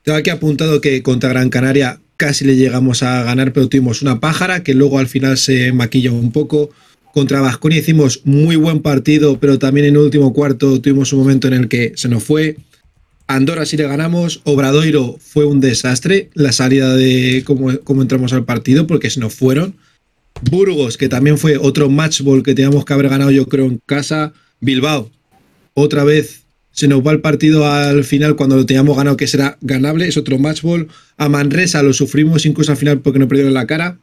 Tengo aquí apuntado que contra Gran Canaria casi le llegamos a ganar, pero tuvimos una pájara que luego al final se maquilló un poco. Contra Vasconia hicimos muy buen partido, pero también en último cuarto tuvimos un momento en el que se nos fue. Andorra sí le ganamos, Obradoiro fue un desastre, la salida de cómo, cómo entramos al partido, porque se nos fueron. Burgos, que también fue otro match ball que teníamos que haber ganado yo creo en casa. Bilbao, otra vez se nos va el partido al final cuando lo teníamos ganado, que será ganable, es otro match ball. A Manresa lo sufrimos incluso al final porque no perdieron la cara.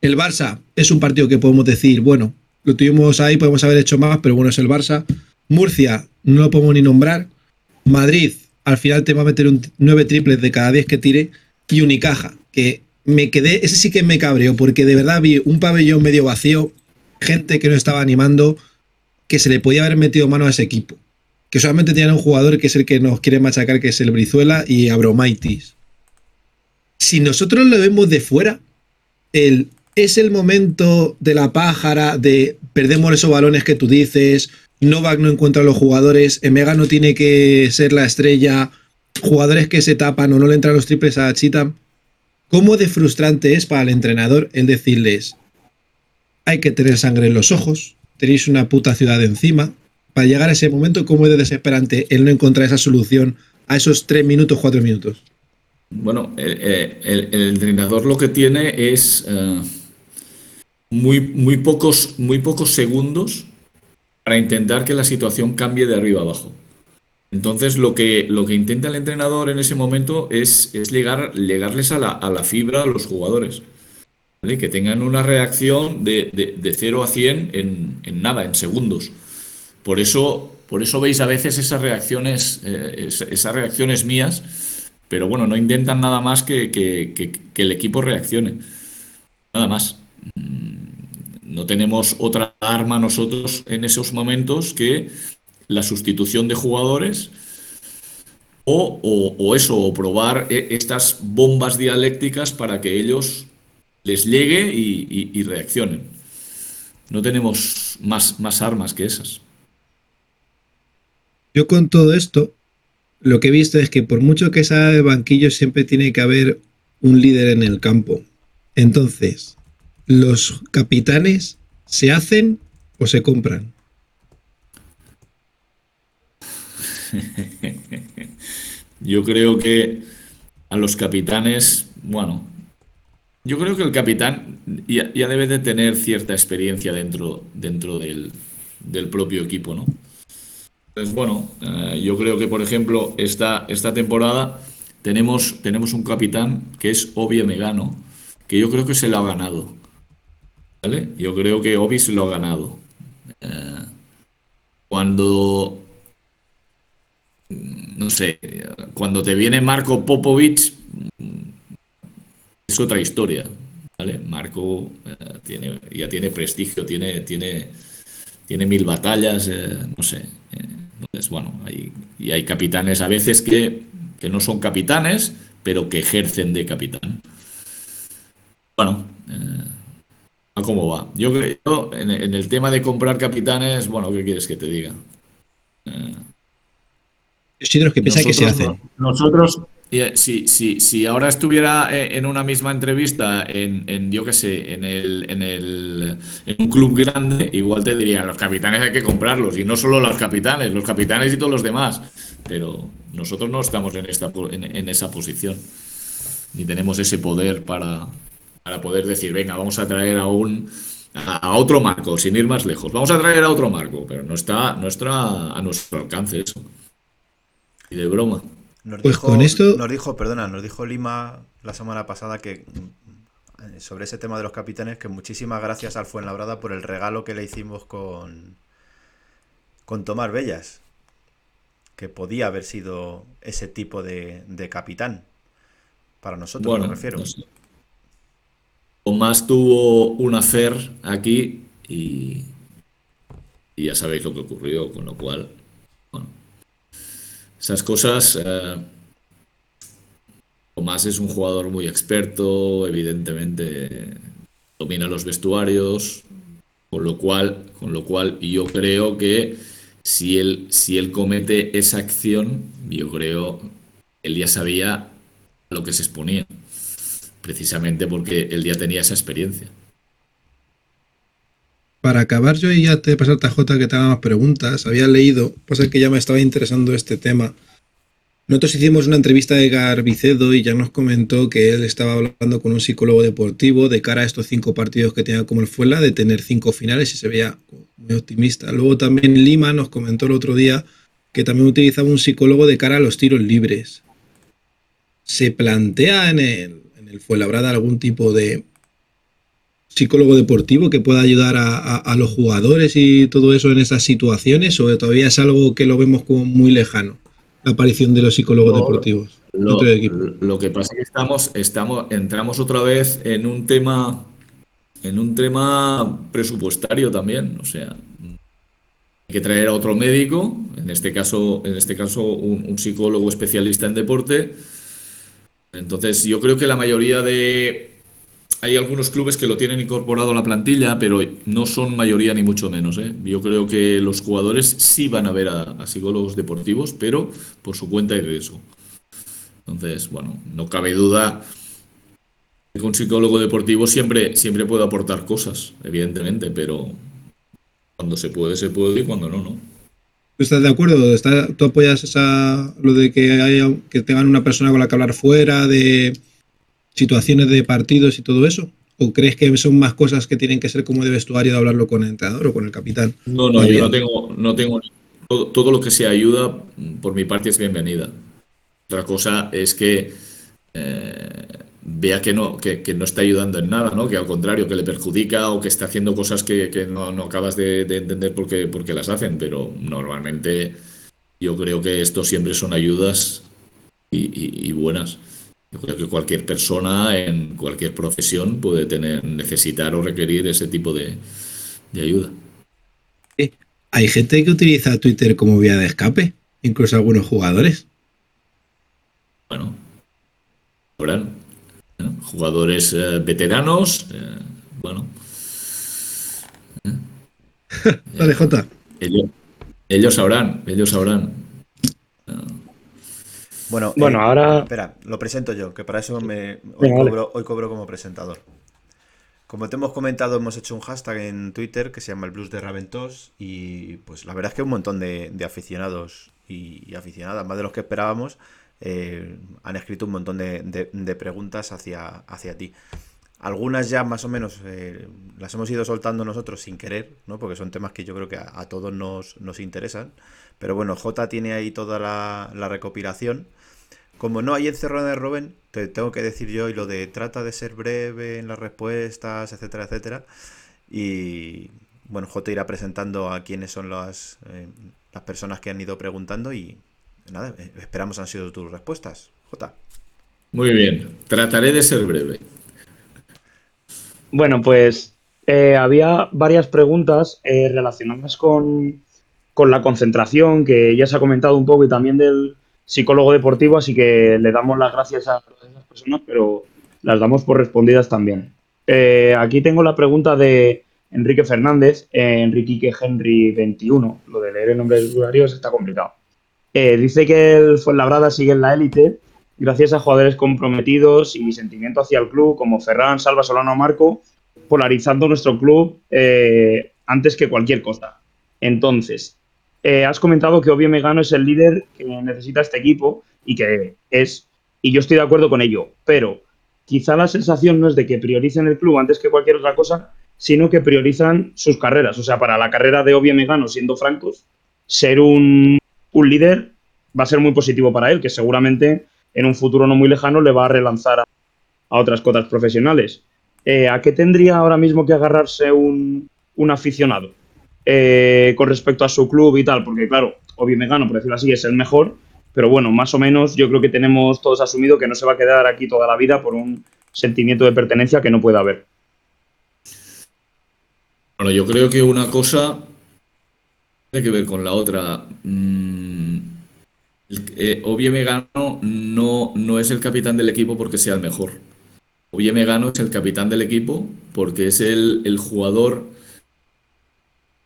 El Barça es un partido que podemos decir, bueno, lo tuvimos ahí, podemos haber hecho más, pero bueno, es el Barça. Murcia, no lo podemos ni nombrar. Madrid, al final te va a meter un 9 triples de cada 10 que tire. Y Unicaja, que me quedé, ese sí que me cabreó, porque de verdad vi un pabellón medio vacío, gente que no estaba animando, que se le podía haber metido mano a ese equipo que solamente tienen un jugador que es el que nos quiere machacar, que es el Brizuela y Abromaitis. Si nosotros lo vemos de fuera, el, es el momento de la pájara, de perdemos esos balones que tú dices, Novak no encuentra a los jugadores, Emega no tiene que ser la estrella, jugadores que se tapan o no le entran los triples a Chita. ¿Cómo de frustrante es para el entrenador el decirles, hay que tener sangre en los ojos, tenéis una puta ciudad encima, para llegar a ese momento, ¿cómo es de desesperante el no encontrar esa solución a esos tres minutos, cuatro minutos? Bueno, el, entrenador lo que tiene es eh, muy, muy, pocos, muy pocos segundos para intentar que la situación cambie de arriba abajo. Entonces, lo que, lo que intenta el entrenador en ese momento es, es llegar, llegarles a la, a la fibra a los jugadores. Que tengan una reacción de, de, 0 a 100 en, en, nada, en segundos. Por eso, por eso veis a veces esas reacciones, eh, esas reacciones mías, pero bueno, no intentan nada más que, que, el equipo reaccione. Nada más. Mm, no tenemos otra arma nosotros en esos momentos que la sustitución de jugadores o, eso, o probar e, estas bombas dialécticas para que ellos les llegue y, reaccionen. No tenemos más armas que esas. Yo con todo esto, lo que he visto es que por mucho que sea de banquillo, siempre tiene que haber un líder en el campo. Entonces, los capitanes se hacen o se compran. Yo creo que a los capitanes, bueno, yo creo que el capitán ya, debe de tener cierta experiencia dentro, dentro del, propio equipo, ¿no? Entonces, bueno, eh, yo creo que, por ejemplo, esta, esta temporada tenemos, tenemos un capitán que es Obi Megano, que yo creo que se lo ha ganado. ¿Vale? Yo creo que Obi se lo ha ganado. Eh, cuando no sé, cuando te viene Marco Popovic, es otra historia. ¿vale? Marco eh, tiene, ya tiene prestigio, tiene, tiene, tiene mil batallas, no sé. Eh, entonces, bueno, hay, y hay capitanes a veces que, que, no son capitanes, pero que ejercen de capitán. Bueno, a cómo va. Yo creo, en, en, el tema de comprar capitanes, bueno, ¿qué quieres que te diga? soy de los que piensan que se hacen. Nosotros, si, si, si ahora estuviera eh, en una misma entrevista, en, en yo qué sé, en, el, en, el, en un club grande, igual te diría, los capitanes hay que comprarlos, y no solo los capitanes, los capitanes y todos los demás. Pero nosotros no estamos en, esta, en, esa posición, ni tenemos ese poder para, para poder decir, venga, vamos a traer a un a, otro marco, sin ir más lejos. Vamos a traer a otro marco, pero no está, no está a nuestro alcance eso de broma. Nos pues dijo, con esto. Nos dijo, perdona, nos dijo Lima la semana pasada que mm, sobre ese tema de los capitanes, que muchísimas gracias al Fuenlabrada por el regalo que le hicimos con, con Tomás Bellas. Que podía haber sido ese tipo de, capitán. Para nosotros, me refiero. Tomás tuvo un afer aquí y, y ya sabéis lo que ocurrió, con lo cual, esas cosas. Eh, Tomás es un jugador muy experto, evidentemente domina los vestuarios, con lo cual, con lo cual yo creo que si él, si él comete esa acción, yo creo él ya sabía a lo que se exponía, precisamente porque él ya tenía esa experiencia. Para acabar yo y ya te pasar a Jota que te haga más preguntas, había leído, pasa que ya me estaba interesando este tema. Nosotros hicimos una entrevista de Garbicedo y ya nos comentó que él estaba hablando con un psicólogo deportivo de cara a estos cinco partidos que tenía como el Fuela, de tener cinco finales y se veía muy optimista. Luego también Lima nos comentó el otro día que también utilizaba un psicólogo de cara a los tiros libres. ¿Se plantea en el, en el algún tipo de psicólogo deportivo que pueda ayudar a, los jugadores y todo eso en esas situaciones o todavía es algo que lo vemos como muy lejano, la aparición de los psicólogos deportivos? Lo, lo, que pasa es que estamos, estamos, entramos otra vez en un tema, en un tema presupuestario también, o sea, que traer a otro médico, en este caso, en este caso un, psicólogo especialista en deporte. Entonces, yo creo que la mayoría de... Hay algunos clubes que lo tienen incorporado a la plantilla, pero no son mayoría ni mucho menos. ¿eh? Yo creo que los jugadores sí van a ver a, psicólogos deportivos, pero por su cuenta y riesgo. Entonces, bueno, no cabe duda que un psicólogo deportivo siempre, siempre puede aportar cosas, evidentemente, pero cuando se puede, se puede y cuando no, no. ¿Estás de acuerdo? ¿Tú apoyas esa, lo de que, haya, que tengan una persona con la que hablar fuera de situaciones de partidos y todo eso? ¿O crees que son más cosas que tienen que ser como de vestuario de hablarlo con el entrenador o con el capitán? No, no, yo no tengo, no tengo todo, lo que sea ayuda, por mi parte es bienvenida. Otra cosa es que eh, vea que no, que, no está ayudando en nada, ¿no? que al contrario, que le perjudica o que está haciendo cosas que, no, acabas de, entender por qué, por qué, las hacen, pero normalmente yo creo que esto siempre son ayudas y, buenas. Yo creo que cualquier persona en cualquier profesión puede tener, necesitar o requerir ese tipo de, ayuda. Hay gente que utiliza Twitter como vía de escape, incluso algunos jugadores. Bueno, jugadores eh, veteranos, eh, bueno. Dale, Jota. Ellos, sabrán, ellos sabrán. Bueno, bueno eh, ahora. Espera, lo presento yo, que para eso me, hoy, cobro, como presentador. Como te hemos comentado, hemos hecho un hashtag en Twitter que se llama el Blues de Raventos y pues la verdad es que un montón de, aficionados y, y, aficionadas, más de los que esperábamos, eh, han escrito un montón de, preguntas hacia, hacia ti. Algunas ya más o menos eh, las hemos ido soltando nosotros sin querer, ¿no? porque son temas que yo creo que a, todos nos, nos, interesan. Pero bueno, J tiene ahí toda la, recopilación. Como no hay encerrado de Robin, te tengo que decir yo y lo de trata de ser breve en las respuestas, etcétera, etcétera. Y bueno, J irá presentando a quiénes son las, eh, las personas que han ido preguntando y, nada, eh, esperamos han sido tus respuestas. J. Muy bien, trataré de ser breve. Bueno, pues eh, había varias preguntas eh, relacionadas con, la concentración, que ya se ha comentado un poco, y también del psicólogo deportivo, así que le damos las gracias a esas personas, pero las damos por respondidas también. aquí tengo la pregunta de Enrique Fernández, Enrique Henry 21. Lo de leer el nombre de usuarios está complicado. Eh, dice que el Fuenlabrada sigue en la élite gracias a jugadores comprometidos y mi sentimiento hacia el club como Ferran, Salva, Solano Marco, polarizando nuestro club eh, antes que cualquier cosa. Entonces, eh, has comentado que Obvio Megano es el líder que necesita este equipo y que es, y yo estoy de acuerdo con ello, pero quizá la sensación no es de que prioricen el club antes que cualquier otra cosa, sino que priorizan sus carreras. O sea, para la carrera de Obvio Megano, siendo francos, ser un un líder va a ser muy positivo para él, que seguramente en un futuro no muy lejano le va a relanzar a, otras cotas profesionales. Eh, ¿A qué tendría ahora mismo que agarrarse un, aficionado eh, con respecto a su club y tal? Porque claro, obvio gano, por decirlo así, es el mejor, pero bueno, más o menos yo creo que tenemos todos asumido que no se va a quedar aquí toda la vida por un sentimiento de pertenencia que no puede haber. Bueno, yo creo que una cosa tiene que ver con la otra. Mm, eh, Obvio Megano no, no es el capitán del equipo porque sea el mejor. Obvio Megano es el capitán del equipo porque es el, jugador que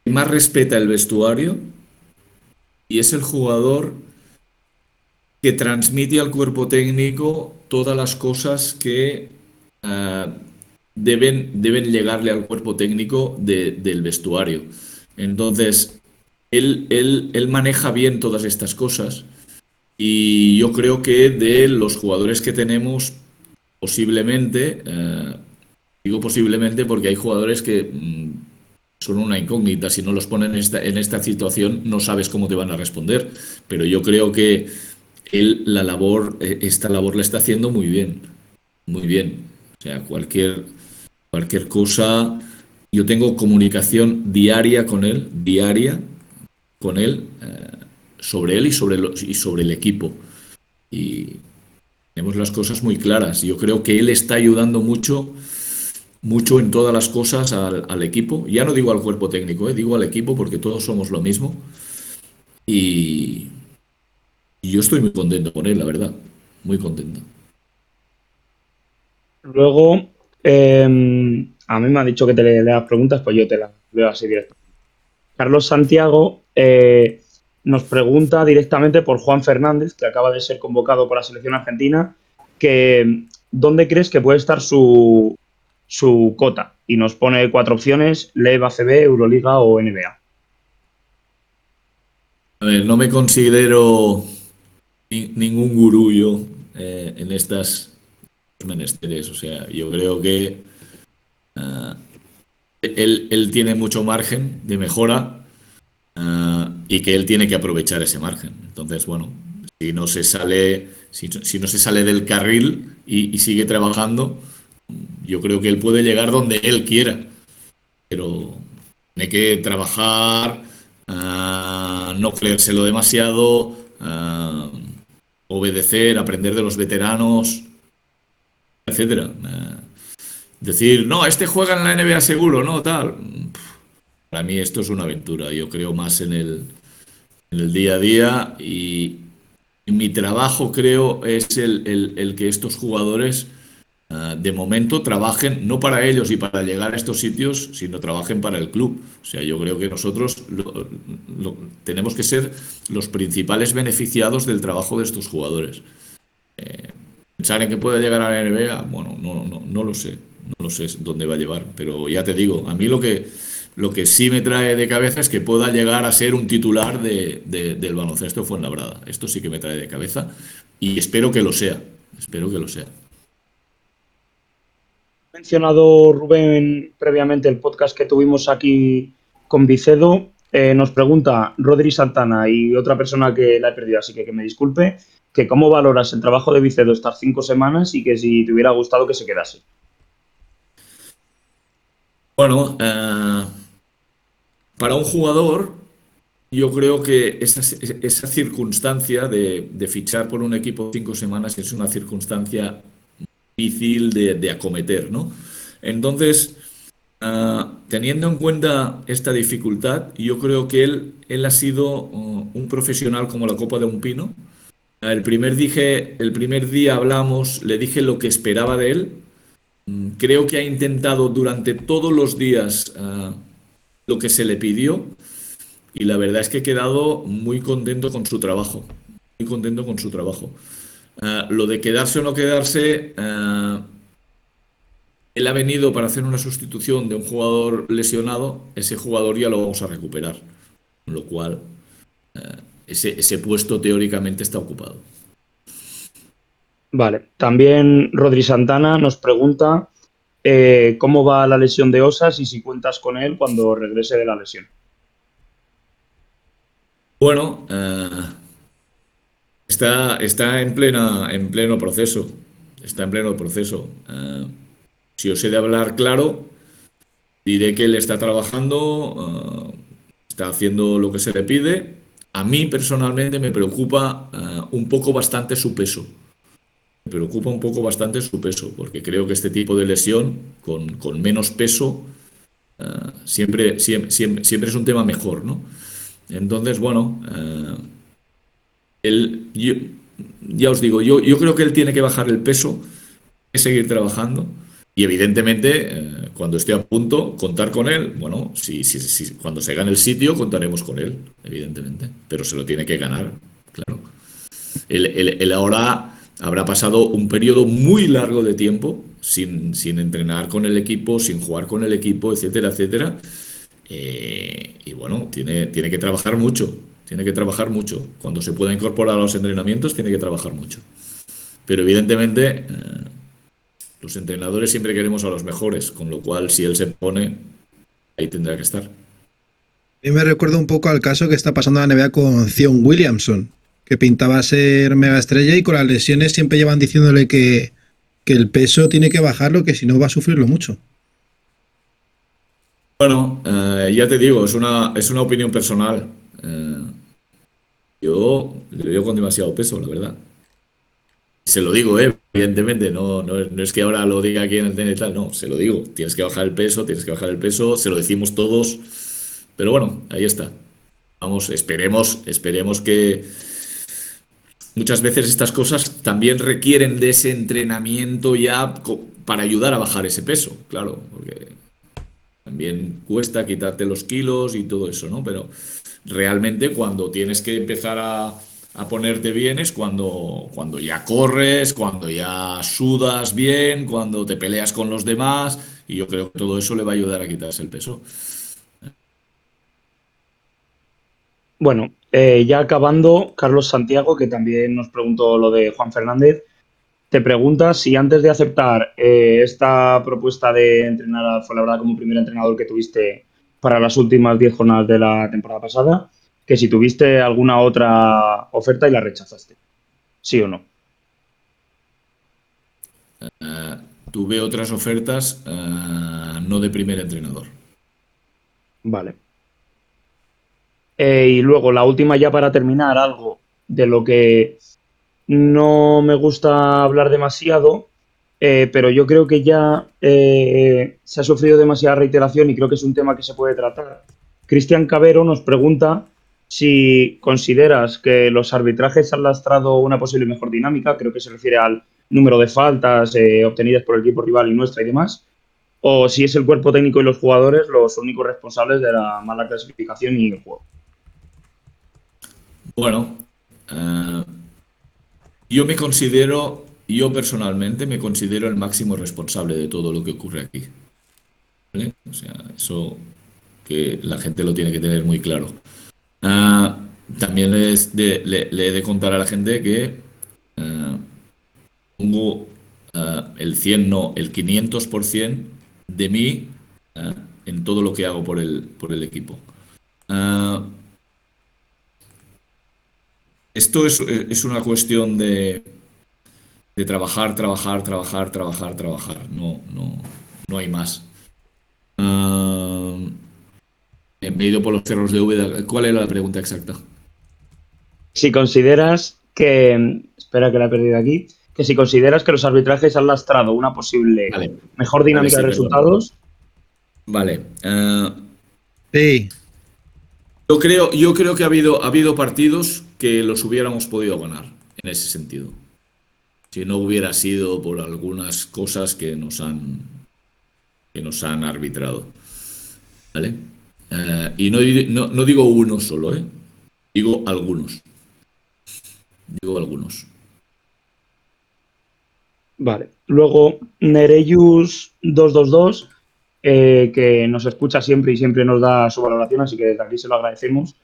más respeta el vestuario y es el jugador que transmite al cuerpo técnico todas las cosas que ah, deben, deben llegarle al cuerpo técnico del vestuario. Entonces, él, él, maneja bien todas estas cosas y yo creo que de los jugadores que tenemos, posiblemente, eh, digo posiblemente porque hay jugadores que mm, son una incógnita, si no los ponen en esta, en esta situación no sabes cómo te van a responder, pero yo creo que él la labor, eh, esta labor la está haciendo muy bien, muy bien. O sea, cualquier, cualquier cosa, yo tengo comunicación diaria con él, diaria, con él, eh, sobre él y sobre, y sobre el equipo. Y tenemos las cosas muy claras. Yo creo que él está ayudando mucho mucho en todas las cosas al, equipo. Ya no digo al cuerpo técnico, eh, digo al equipo porque todos somos lo mismo. Y, yo estoy muy contento con él, la verdad. Muy contento. Luego, em, a mí me ha dicho que te leas preguntas, pues yo te las leo así directo. Carlos Santiago eh, nos pregunta directamente por Juan Fernández, que acaba de ser convocado por la selección argentina, que ¿dónde crees que puede estar su, su cota? Y nos pone cuatro opciones, LEV, ACB, Euroliga o NBA. A ver, no me considero ningún gurú yo eh, en estas menesteres. O sea, yo creo que eh, él, tiene mucho margen de mejora eh, y que él tiene que aprovechar ese margen. Entonces, bueno, si no se sale, si, no se sale del carril y, sigue trabajando, yo creo que él puede llegar donde él quiera. Pero tiene que trabajar, eh, no creérselo demasiado, eh, obedecer, aprender de los veteranos, etcétera. Decir, no, este juega en la NBA seguro, ¿no? Tal. Para mí esto es una aventura. Yo creo más en el, en el día a día y, mi trabajo creo es el, que estos jugadores ah, de momento trabajen no para ellos y para llegar a estos sitios, sino trabajen para el club. O sea, yo creo que nosotros tenemos que ser los principales beneficiados del trabajo de estos jugadores. Eh, pensar en que puede llegar a la NBA, bueno, no, no, no lo sé no lo sé dónde va a llevar, pero ya te digo, a mí lo que, lo que sí me trae de cabeza es que pueda llegar a ser un titular de, del baloncesto Fuenlabrada. Esto sí que me trae de cabeza y espero que lo sea, espero que lo sea. Mencionado Rubén previamente el podcast que tuvimos aquí con Vicedo. Eh, nos pregunta Rodri Santana y otra persona que la he perdido, así que que me disculpe, que cómo valoras el trabajo de Vicedo estas cinco semanas y que si te hubiera gustado que se quedase. Bueno, eh, para un jugador, yo creo que esa, esa circunstancia de, fichar por un equipo cinco semanas es una circunstancia difícil de, acometer, ¿no? Entonces, eh, teniendo en cuenta esta dificultad, yo creo que él, él ha sido uh, un profesional como la copa de un pino. El primer, dije, el primer día hablamos, le dije lo que esperaba de él, Mm, creo que ha intentado durante todos los días ah, lo que se le pidió y la verdad es que he quedado muy contento con su trabajo. Muy contento con su trabajo. Ah, lo de quedarse o no quedarse, ah, él ha venido para hacer una sustitución de un jugador lesionado, ese jugador ya lo vamos a recuperar. Con lo cual, ese, ese puesto teóricamente está ocupado. Vale, también Rodri Santana nos pregunta eh, cómo va la lesión de Osas y si cuentas con él cuando regrese de la lesión. Bueno, eh, está, está en, plena, en pleno proceso. Está en pleno proceso. Eh, si os he de hablar claro, diré que él está trabajando, está haciendo lo que se le pide. A mí personalmente me preocupa un poco bastante su peso me preocupa un poco bastante su peso, porque creo que este tipo de lesión, con, menos peso, eh, siempre, siempre, siempre, es un tema mejor, ¿no? Entonces, bueno, él, eh, ya os digo, yo, yo creo que él tiene que bajar el peso, que seguir trabajando, y evidentemente, eh, cuando esté a punto, contar con él. Bueno, si, si, cuando se gane el sitio, contaremos con él, evidentemente. Pero se lo tiene que ganar, claro. el ahora habrá pasado un periodo muy largo de tiempo sin, sin entrenar con el equipo, sin jugar con el equipo, etcétera, etcétera. Eh, y bueno, tiene, tiene que trabajar mucho, tiene que trabajar mucho. Cuando se pueda incorporar a los entrenamientos, tiene que trabajar mucho. Pero evidentemente, eh, los entrenadores siempre queremos a los mejores, con lo cual si él se pone, ahí tendrá que estar. A mí me recuerda un poco al caso que está pasando en la NBA con Zion Williamson que pintaba ser mega estrella y con las lesiones siempre llevan diciéndole que, el peso tiene que bajarlo, que si no va a sufrirlo mucho. Bueno, eh, ya te digo, es una, es una opinión personal. Eh, yo le veo con demasiado peso, la verdad. se lo digo, ¿eh? evidentemente, no, no, es que ahora lo diga aquí en el TN tal, no, se lo digo, tienes que bajar el peso, tienes que bajar el peso, se lo decimos todos, pero bueno, ahí está. Vamos, esperemos, esperemos que muchas veces estas cosas también requieren de ese entrenamiento ya para ayudar a bajar ese peso, claro, porque también cuesta quitarte los kilos y todo eso, ¿no? Pero realmente cuando tienes que empezar a, ponerte bien es cuando, cuando ya corres, cuando ya sudas bien, cuando te peleas con los demás y yo creo que todo eso le va a ayudar a quitarse el peso. Bueno, eh, ya acabando, Carlos Santiago, que también nos preguntó lo de Juan Fernández, te pregunta si antes de aceptar eh, esta propuesta de entrenar a Fuenlabrada como primer entrenador que tuviste para las últimas 10 jornadas de la temporada pasada, que si tuviste alguna otra oferta y la rechazaste. ¿Sí o no? Eh, tuve otras ofertas, eh, no de primer entrenador. Vale. y luego, la última ya para terminar, algo de lo que no me gusta hablar demasiado, eh, pero yo creo que ya eh, se ha sufrido demasiada reiteración y creo que es un tema que se puede tratar. Cristian Cabero nos pregunta si consideras que los arbitrajes han lastrado una posible mejor dinámica, creo que se refiere al número de faltas eh, obtenidas por el equipo rival y nuestra y demás, o si es el cuerpo técnico y los jugadores los únicos responsables de la mala clasificación y el juego. Bueno, yo me considero, yo personalmente me considero el máximo responsable de todo lo que ocurre aquí. O sea, eso que la gente lo tiene que tener muy claro. Ah, también le, he de contar a la gente que ah, pongo ah, el 100, no, el 500% de mí en todo lo que hago por el, por el equipo. Esto es, una cuestión de, de, trabajar, trabajar, trabajar, trabajar, trabajar. No, no, no hay más. Uh, he ido por los cerros de V. ¿Cuál era la pregunta exacta? Si consideras que. Espera que la he perdido aquí. Que si consideras que los arbitrajes han lastrado una posible mejor dinámica de resultados. Vale. Ah, sí. Yo creo, yo creo que ha habido, ha habido partidos que los hubiéramos podido ganar en ese sentido. Si no hubiera sido por algunas cosas que nos han, que nos han arbitrado. ¿Vale? Eh, y no, no, digo uno solo, ¿eh? digo algunos. Digo algunos. Vale. Luego, Nereyus 222 eh, que nos escucha siempre y siempre nos da su valoración, así que desde aquí se lo agradecemos.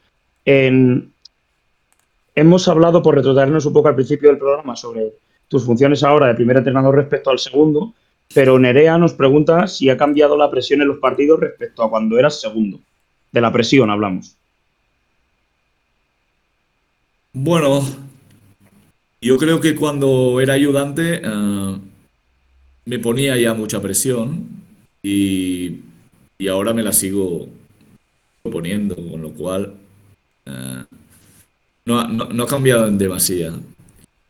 hemos hablado, por retrotraernos un poco al principio del programa, sobre tus funciones ahora de primer entrenador respecto al segundo, pero Nerea nos pregunta si ha cambiado la presión en los partidos respecto a cuando eras segundo. De la presión hablamos. Bueno, yo creo que cuando era ayudante eh, me ponía ya mucha presión y, ahora me la sigo poniendo, con lo cual eh, no, ha cambiado en demasía.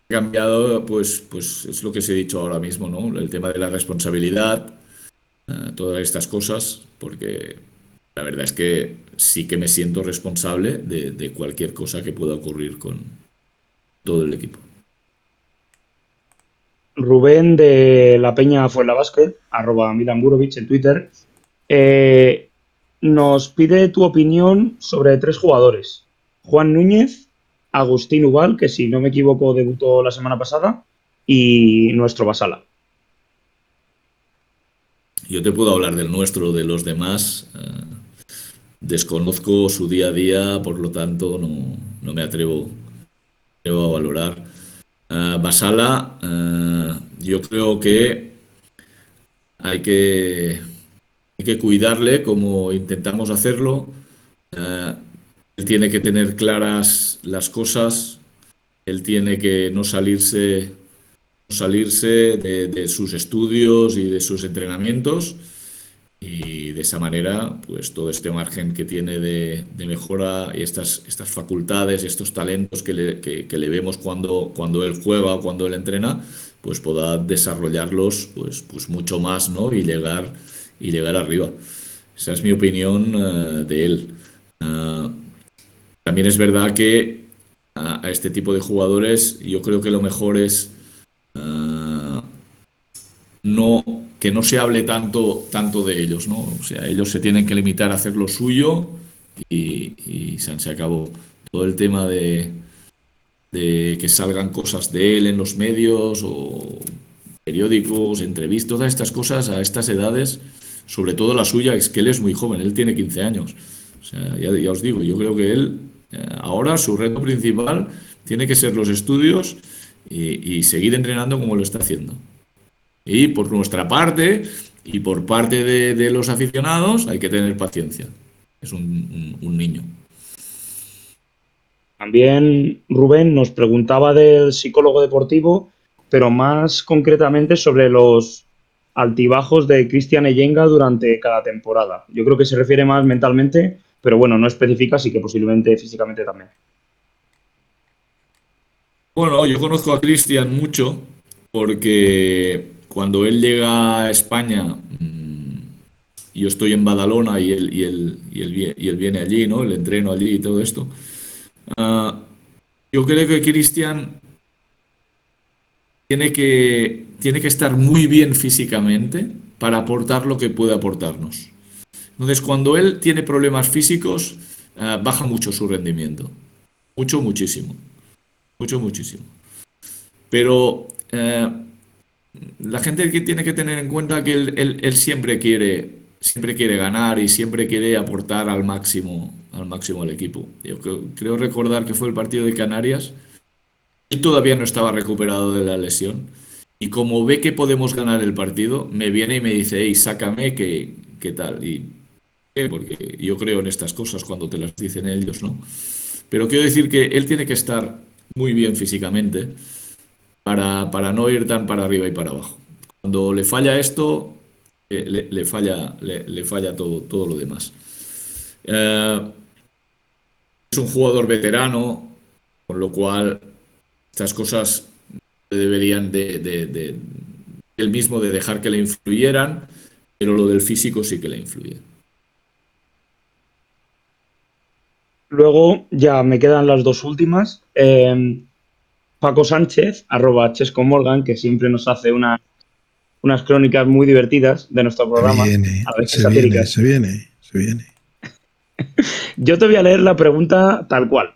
Cambiado, pues, pues es lo que os he dicho ahora mismo, ¿no? El tema de la responsabilidad, eh, todas estas cosas, porque la verdad es que sí que me siento responsable de, cualquier cosa que pueda ocurrir con todo el equipo. Rubén de la Peña Basket, arroba Milan en Twitter, eh, nos pide tu opinión sobre tres jugadores. Juan Núñez, Agustín Ubal, que si no me equivoco debutó la semana pasada, y nuestro Basala. Yo te puedo hablar del nuestro, de los demás. Eh, desconozco su día a día, por lo tanto no, me atrevo, a valorar. Eh, Basala, eh, yo creo que hay que, hay que cuidarle como intentamos hacerlo. Él tiene que tener claras las cosas, él tiene que no salirse, salirse de, sus estudios y de sus entrenamientos y de esa manera, pues todo este margen que tiene de, mejora y estas, estas facultades, estos talentos que le, que, le, vemos cuando, cuando él juega o cuando él entrena, pues pueda desarrollarlos pues, pues mucho más ¿no? y, llegar, y llegar arriba. Esa es mi opinión eh, de él. Ah, también es verdad que a, este tipo de jugadores yo creo que lo mejor es ah, no que no se hable tanto, tanto de ellos, ¿no? O sea, ellos se tienen que limitar a hacer lo suyo y, se, acabó. Todo el tema de, de que salgan cosas de él en los medios o periódicos, entrevistas, todas estas cosas a estas edades, sobre todo la suya, es que él es muy joven, él tiene 15 años. O sea, ya, ya os digo, yo creo que él ahora su reto principal tiene que ser los estudios y seguir entrenando como lo está haciendo. Y por nuestra parte y por parte de, los aficionados hay que tener paciencia. Es un, niño. También Rubén nos preguntaba del psicólogo deportivo, pero más concretamente sobre los altibajos de Cristian Eyenga durante cada temporada. Yo creo que se refiere más mentalmente, pero bueno, no especifica, así que posiblemente físicamente también. Bueno, yo conozco a Cristian mucho porque cuando él llega a España, mm, yo estoy en Badalona y él, y él, y él, y él viene allí, ¿no? El entreno allí y todo esto. Ah, yo creo que Cristian tiene que, tiene que estar muy bien físicamente para aportar lo que puede aportarnos. Entonces, cuando él tiene problemas físicos, ah, baja mucho su rendimiento. Mucho, muchísimo. Mucho, muchísimo. Pero eh, la gente que tiene que tener en cuenta que él, siempre quiere siempre quiere ganar y siempre quiere aportar al máximo al máximo al equipo. Yo creo, recordar que fue el partido de Canarias. Él todavía no estaba recuperado de la lesión y como ve que podemos ganar el partido, me viene y me dice, hey, sácame, ¿qué, qué tal? Y porque yo creo en estas cosas cuando te las dicen ellos, ¿no? Pero quiero decir que él tiene que estar muy bien físicamente para, no ir tan para arriba y para abajo. Cuando le falla esto, eh, le, falla, le, falla todo, todo lo demás. Eh, es un jugador veterano, con lo cual estas cosas deberían de, de, él mismo de dejar que le influyeran, pero lo del físico sí que le influye. Luego ya me quedan las dos últimas. Eh, Paco Sánchez, arroba Chesco Morgan, que siempre nos hace unas crónicas muy divertidas de nuestro programa. se, viene, se viene, se viene. Yo te voy a leer la pregunta tal cual.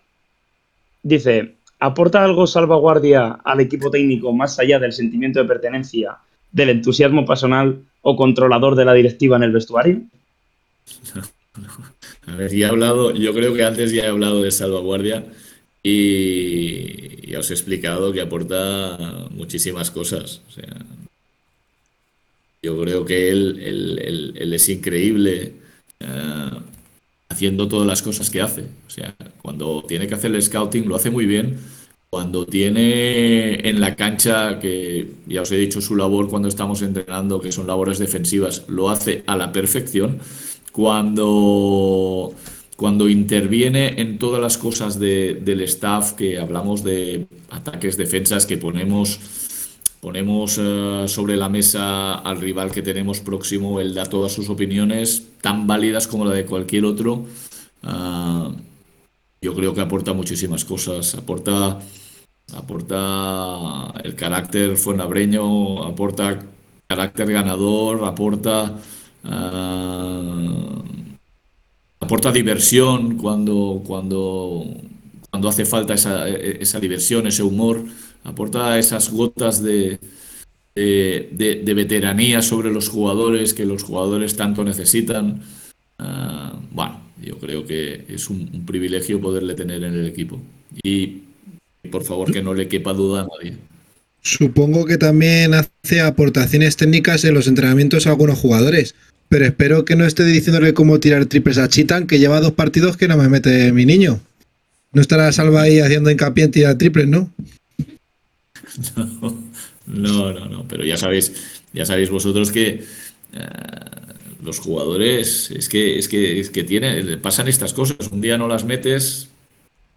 Dice, ¿aporta algo salvaguardia al equipo técnico más allá del sentimiento de pertenencia, del entusiasmo personal o controlador de la directiva en el vestuario? A ver, ya he hablado, yo creo que antes ya he hablado de salvaguardia. Y ya os he explicado que aporta muchísimas cosas. yo creo que él, es increíble eh, haciendo todas las cosas que hace. O sea, cuando tiene que hacer el scouting lo hace muy bien. Cuando tiene en la cancha, que ya os he dicho su labor cuando estamos entrenando, que son labores defensivas, lo hace a la perfección. Cuando cuando interviene en todas las cosas del staff, que hablamos de ataques, defensas, que ponemos, ponemos eh, sobre la mesa al rival que tenemos próximo, él da todas sus opiniones, tan válidas como la de cualquier otro. Ah, yo creo que aporta muchísimas cosas, aporta, aporta el carácter fuenabreño, aporta carácter ganador, aporta... Ah, aporta diversión cuando, cuando, cuando hace falta esa, esa diversión, ese humor, aporta esas gotas de, de, veteranía sobre los jugadores que los jugadores tanto necesitan. Ah, bueno, yo creo que es un, privilegio poderle tener en el equipo. Y por favor que no le quepa duda a nadie. Supongo que también hace aportaciones técnicas en los entrenamientos a algunos jugadores. Pero espero que no esté diciéndole cómo tirar triples a Chitan, que lleva dos partidos que no me mete mi niño. No estará Salva ahí haciendo hincapié en tirar triples, ¿no? No, no, no, pero ya sabéis, ya sabéis vosotros que eh, los jugadores es que, es que, es que pasan estas cosas. Un día no las metes,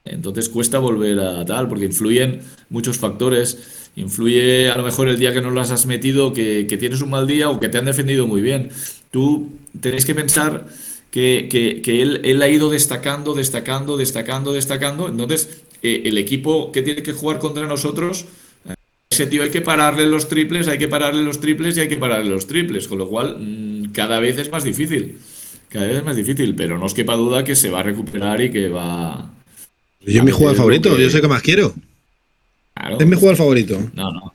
entonces cuesta volver a tal, porque influyen muchos factores. Influye a lo mejor el día que no las has metido, que, que tienes un mal día o que te han defendido muy bien. Tú tenéis que pensar que, que, él, él, ha ido destacando, destacando, destacando, destacando. Entonces, eh, el equipo que tiene que jugar contra nosotros, ese tío hay que pararle los triples, hay que pararle los triples y hay que pararle los triples. Con lo cual, mm, cada vez es más difícil. Cada vez es más difícil, pero no os quepa duda que se va a recuperar y que va. Yo es mi jugador favorito, yo sé que más quiero. Es mi jugador favorito. No, no.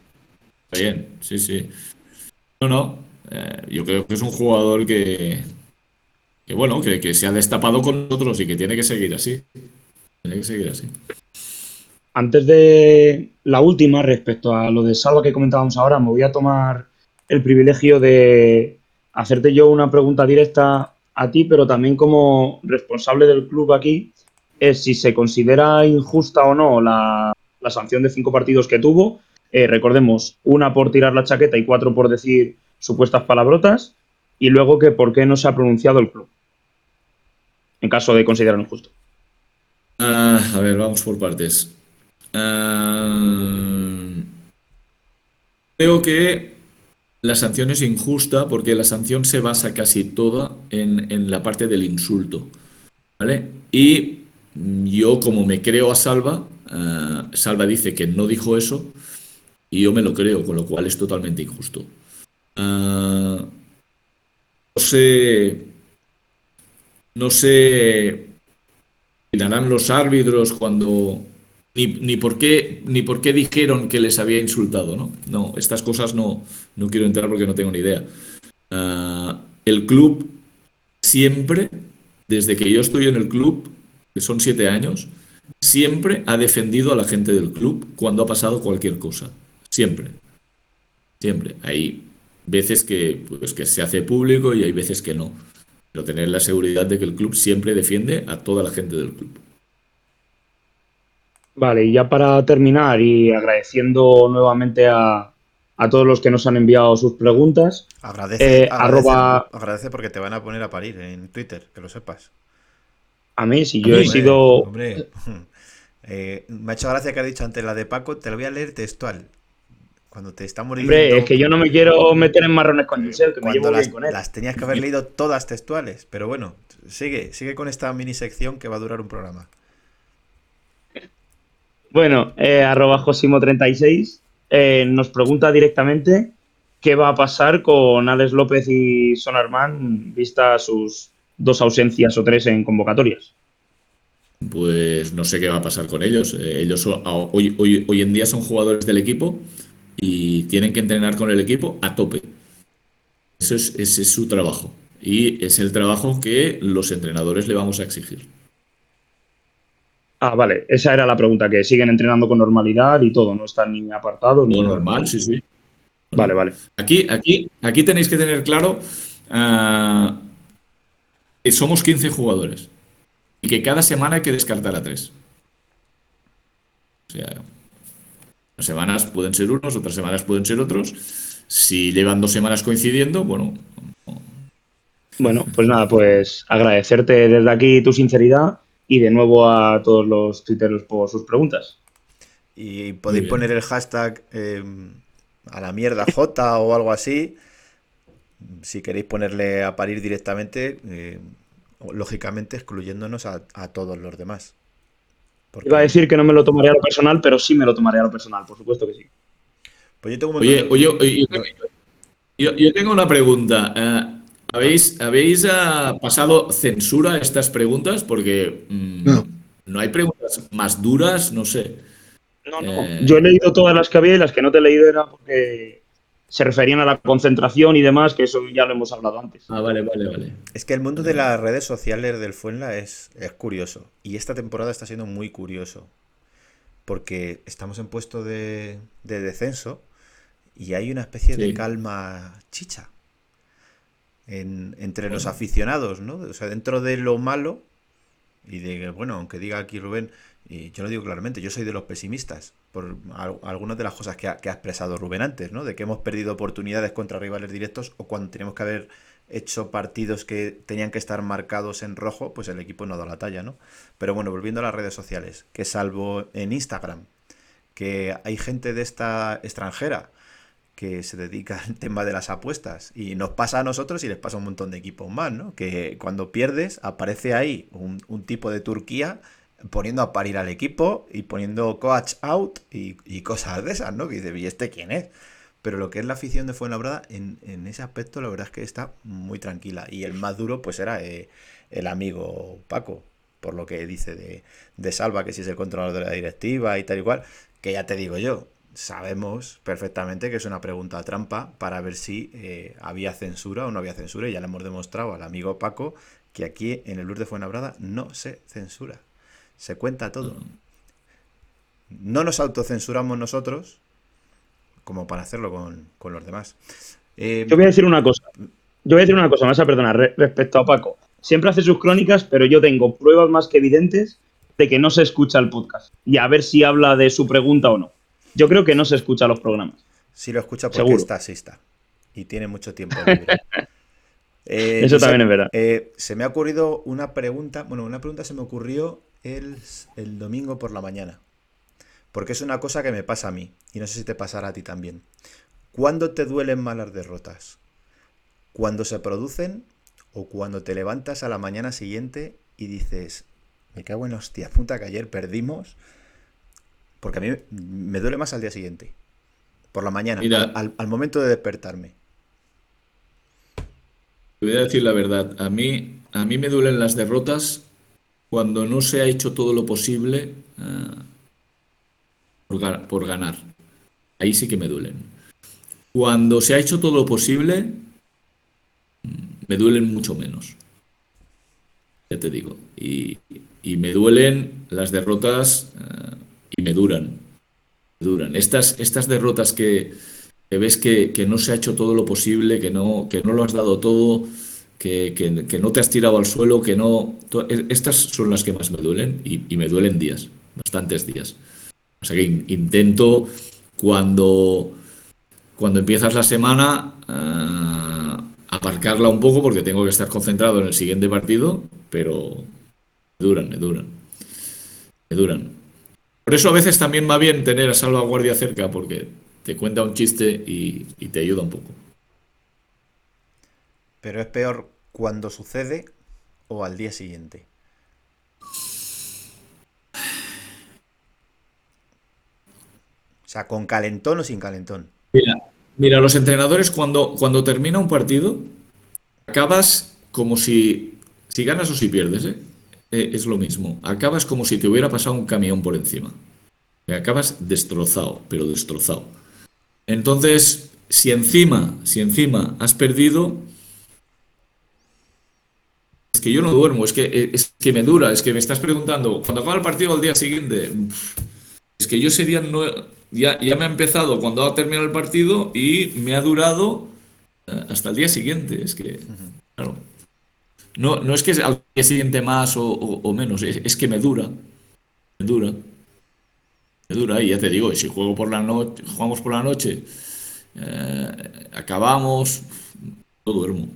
Está bien, sí, sí. No, no. Eh, yo creo que es un jugador que, que bueno, que, se ha destapado con nosotros y que tiene que seguir así. Tiene que seguir así. Antes de la última, respecto a lo de Salva que comentábamos ahora, me voy a tomar el privilegio de hacerte yo una pregunta directa a ti, pero también como responsable del club aquí, es si se considera injusta o no la, sanción de cinco partidos que tuvo. Eh, recordemos, una por tirar la chaqueta y cuatro por decir supuestas palabrotas, y luego que por qué no se ha pronunciado el club en caso de considerarlo injusto. Ah, a ver, vamos por partes. Ah, creo que la sanción es injusta porque la sanción se basa casi toda en, la parte del insulto. ¿Vale? Y yo, como me creo a Salva, ah, Salva dice que no dijo eso y yo me lo creo, con lo cual es totalmente injusto. no sé no se mirarán los árbitros cuando ni, por qué ni por qué dijeron que les había insultado, ¿no? No, estas cosas no, no quiero entrar porque no tengo ni idea. Ah, el club siempre, desde que yo estoy en el club, que son siete años, siempre ha defendido a la gente del club cuando ha pasado cualquier cosa. Siempre. Siempre. Hay veces que, pues, que se hace público y hay veces que no pero tener la seguridad de que el club siempre defiende a toda la gente del club. Vale, y ya para terminar y agradeciendo nuevamente a, todos los que nos han enviado sus preguntas. Agradece, eh, agradece, porque te van a poner a parir en Twitter, que lo sepas. A mí, si yo he sido. Hombre, eh, me ha hecho gracia que ha dicho antes la de Paco, te lo voy a leer textual. Cuando te está muriendo. Hombre, es que yo no me quiero meter en marrones con Giselle, que me llevo las, bien con él. Las tenías que haber leído todas textuales, pero bueno, sigue, sigue con esta mini sección que va a durar un programa. Bueno, eh, arroba Josimo36 eh, nos pregunta directamente qué va a pasar con Alex López y Sonarman vista sus dos ausencias o tres en convocatorias. Pues no sé qué va a pasar con ellos. Eh, ellos hoy, hoy, hoy en día son jugadores del equipo y tienen que entrenar con el equipo a tope. Eso es, ese es su trabajo y es el trabajo que los entrenadores le vamos a exigir. Ah, vale, esa era la pregunta, que siguen entrenando con normalidad y todo, no están ni apartados ni... normal, sí, sí. Vale, vale. Aquí, aquí, aquí tenéis que tener claro ah, que somos 15 jugadores y que cada semana hay que descartar a tres. O sea, semanas pueden ser unos, otras semanas pueden ser otros. Si llevan dos semanas coincidiendo, bueno. Bueno, pues nada, pues agradecerte desde aquí tu sinceridad y de nuevo a todos los twitteros por sus preguntas. Y podéis poner el hashtag eh, a la mierda J o algo así. Si queréis ponerle a parir directamente, eh, lógicamente excluyéndonos a todos los demás. Iba a decir que no me lo tomaría a lo personal, pero sí me lo tomaría a lo personal, por supuesto que sí. Pues yo tengo oye, oye, yo, tengo una pregunta. Eh, ¿Habéis, habéis eh, pasado censura a estas preguntas? Porque mm, no. hay preguntas más duras, no sé. No, no. Eh, yo he leído todas las que había y las que no te he leído era porque se referían a la concentración y demás, que eso ya lo hemos hablado antes. Ah, vale, vale, vale. Es que el mundo de las redes sociales del Fuenla es, es curioso. Y esta temporada está siendo muy curioso. Porque estamos en puesto de, descenso y hay una especie de calma chicha entre los aficionados, ¿no? O sea, dentro de lo malo, y de, bueno, aunque diga aquí Rubén, y yo lo digo claramente, yo soy de los pesimistas por algunas de las cosas que ha, expresado Rubén antes, ¿no? De que hemos perdido oportunidades contra rivales directos o cuando tenemos que haber hecho partidos que tenían que estar marcados en rojo, pues el equipo no dado la talla, ¿no? Pero bueno, volviendo a las redes sociales, que salvo en Instagram, que hay gente de esta extranjera que se dedica al tema de las apuestas y nos pasa a nosotros y les pasa a un montón de equipos más, ¿no? Que cuando pierdes aparece ahí un tipo de Turquía poniendo a parir al equipo y poniendo coach out y, cosas de esas, ¿no? Que dice, ¿y este quién es? Pero lo que es la afición de Fuenlabrada, en, en ese aspecto, la verdad es que está muy tranquila. Y el más duro, pues era eh, el amigo Paco, por lo que dice de, de, Salva, que si es el controlador de la directiva y tal y cual. Que ya te digo yo, sabemos perfectamente que es una pregunta trampa para ver si eh, había censura o no había censura. Y ya le hemos demostrado al amigo Paco que aquí en el Lourdes de Fuenlabrada no se censura. Se cuenta todo. No nos autocensuramos nosotros, como para hacerlo con, con los demás. Eh, yo voy a decir una cosa. Yo voy a decir una cosa, más a perdonar, re respecto a Paco. Siempre hace sus crónicas, pero yo tengo pruebas más que evidentes de que no se escucha el podcast. Y a ver si habla de su pregunta o no. Yo creo que no se escucha los programas. Sí lo escucha porque Seguro. está asista. Y tiene mucho tiempo libre. eh, Eso también es verdad. Eh, se me ha ocurrido una pregunta. Bueno, una pregunta se me ocurrió el, el domingo por la mañana. Porque es una cosa que me pasa a mí, y no sé si te pasará a ti también. ¿Cuándo te duelen más las derrotas? ¿Cuando se producen o cuando te levantas a la mañana siguiente y dices, me cago en hostia puta que ayer perdimos? Porque a mí me duele más al día siguiente, por la mañana, Mira, al, al, momento de despertarme. Te voy a decir la verdad, a mí, a mí me duelen las derrotas cuando no se ha hecho todo lo posible. Uh, por, por, ganar. Ahí sí que me duelen. Cuando se ha hecho todo lo posible, me duelen mucho menos. Ya te digo. Y, y me duelen las derrotas uh, y me duran. Me duran. Estas, estas derrotas que, que ves que, que, no se ha hecho todo lo posible, que no, que no lo has dado todo, que, que no te has tirado al suelo, que no. Estas son las que más me duelen y, me duelen días, bastantes días. O sea que intento cuando, cuando empiezas la semana uh, aparcarla un poco porque tengo que estar concentrado en el siguiente partido, pero me duran, me duran. Me duran. Por eso a veces también va bien tener a salvaguardia cerca porque te cuenta un chiste y te ayuda un poco. Pero es peor cuando sucede o al día siguiente. O sea, con calentón o sin calentón. Mira, mira los entrenadores cuando, cuando termina un partido, acabas como si, si ganas o si pierdes, ¿eh? Eh, es lo mismo. Acabas como si te hubiera pasado un camión por encima. Acabas destrozado, pero destrozado. Entonces, si encima, si encima has perdido, es que yo no duermo, es que, es que me dura, es que me estás preguntando, cuando acaba el partido al día siguiente, es que yo ese día ya, ya me ha empezado cuando ha terminado el partido y me ha durado hasta el día siguiente. Es que, claro. No, no es que al día siguiente más o menos, es, es, que me dura. Me dura. Me dura. Y ya te digo, si juego por la noche, jugamos por la noche, eh, acabamos, no duermo.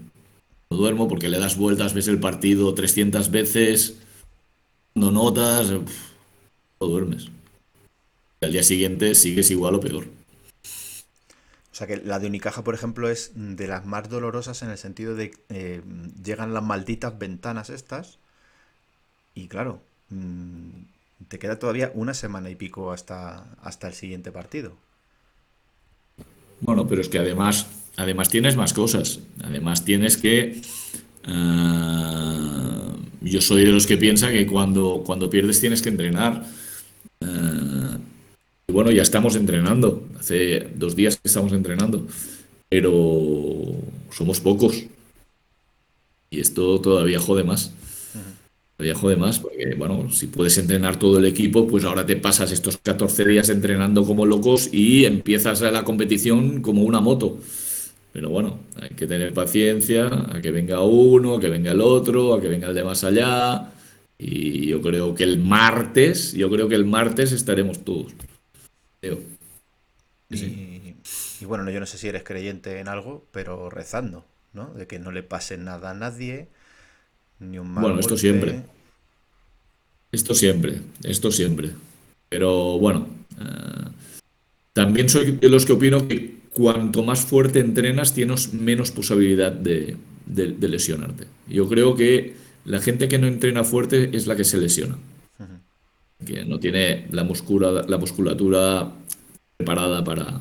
No duermo porque le das vueltas, ves el partido 300 veces, no notas, no duermes al día siguiente sigues igual o peor. O sea que la de Unicaja, por ejemplo, es de las más dolorosas en el sentido de eh, llegan las malditas ventanas estas y claro, mmm, te queda todavía una semana y pico hasta, hasta el siguiente partido. Bueno, pero es que además, además tienes más cosas. Además tienes que... Uh, yo soy de los que piensa que cuando, cuando pierdes tienes que entrenar. Uh, y bueno, ya estamos entrenando. Hace dos días que estamos entrenando. Pero somos pocos. Y esto todavía jode más. Todavía jode más, porque bueno, si puedes entrenar todo el equipo, pues ahora te pasas estos 14 días entrenando como locos y empiezas la competición como una moto. Pero bueno, hay que tener paciencia a que venga uno, a que venga el otro, a que venga el de más allá. Y yo creo que el martes, yo creo que el martes estaremos todos. Y, bueno, yo no sé si eres creyente en algo, pero rezando, ¿no? De que no le pase nada a nadie, ni un mal Bueno, esto siempre. Esto siempre, esto siempre. Pero bueno, eh, también soy de los que opino que cuanto más fuerte entrenas, tienes menos posibilidad de, lesionarte. Yo creo que la gente que no entrena fuerte es la que se lesiona. Que no tiene la, la musculatura preparada para,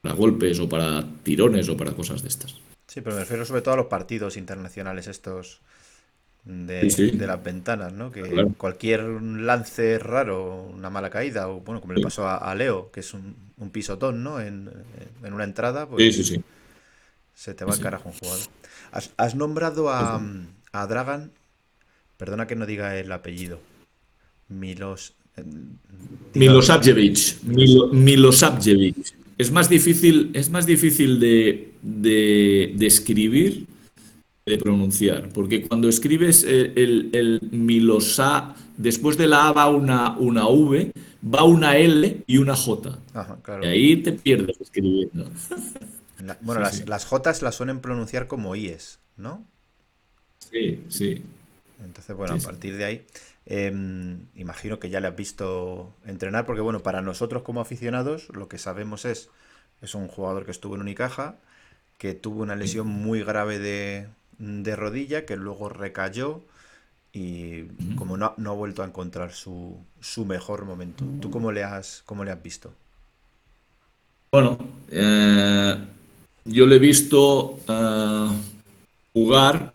para golpes o para tirones o para cosas de estas. Sí, pero me refiero sobre todo a los partidos internacionales estos de, las ventanas, ¿no? Que cualquier lance raro, una mala caída, o bueno, como le pasó a, Leo, que es un, pisotón, ¿no? En, una entrada, pues se te va el carajo un jugador. Has, nombrado a, a, Dragan, perdona que no diga el apellido, Milos... Eh, Milosavljevic. Milosavljevic. Es más difícil, es más difícil de, de, de escribir de pronunciar, porque cuando escribes el, el, Milosa, después de la A va una, una V, va una L y una J. Y ahí te pierdes escribiendo. bueno, las, las J las suelen pronunciar como IES, ¿no? Sí, sí. Entonces, bueno, a partir de ahí, em, imagino que ya le has visto entrenar, porque bueno, para nosotros como aficionados, lo que sabemos es, es un jugador que estuvo en Unicaja, que tuvo una lesión muy grave de, de rodilla que luego recayó y como no, no, ha vuelto a encontrar su, su, mejor momento. ¿Tú cómo le has, cómo le has visto? Bueno, eh, yo le he visto eh, jugar.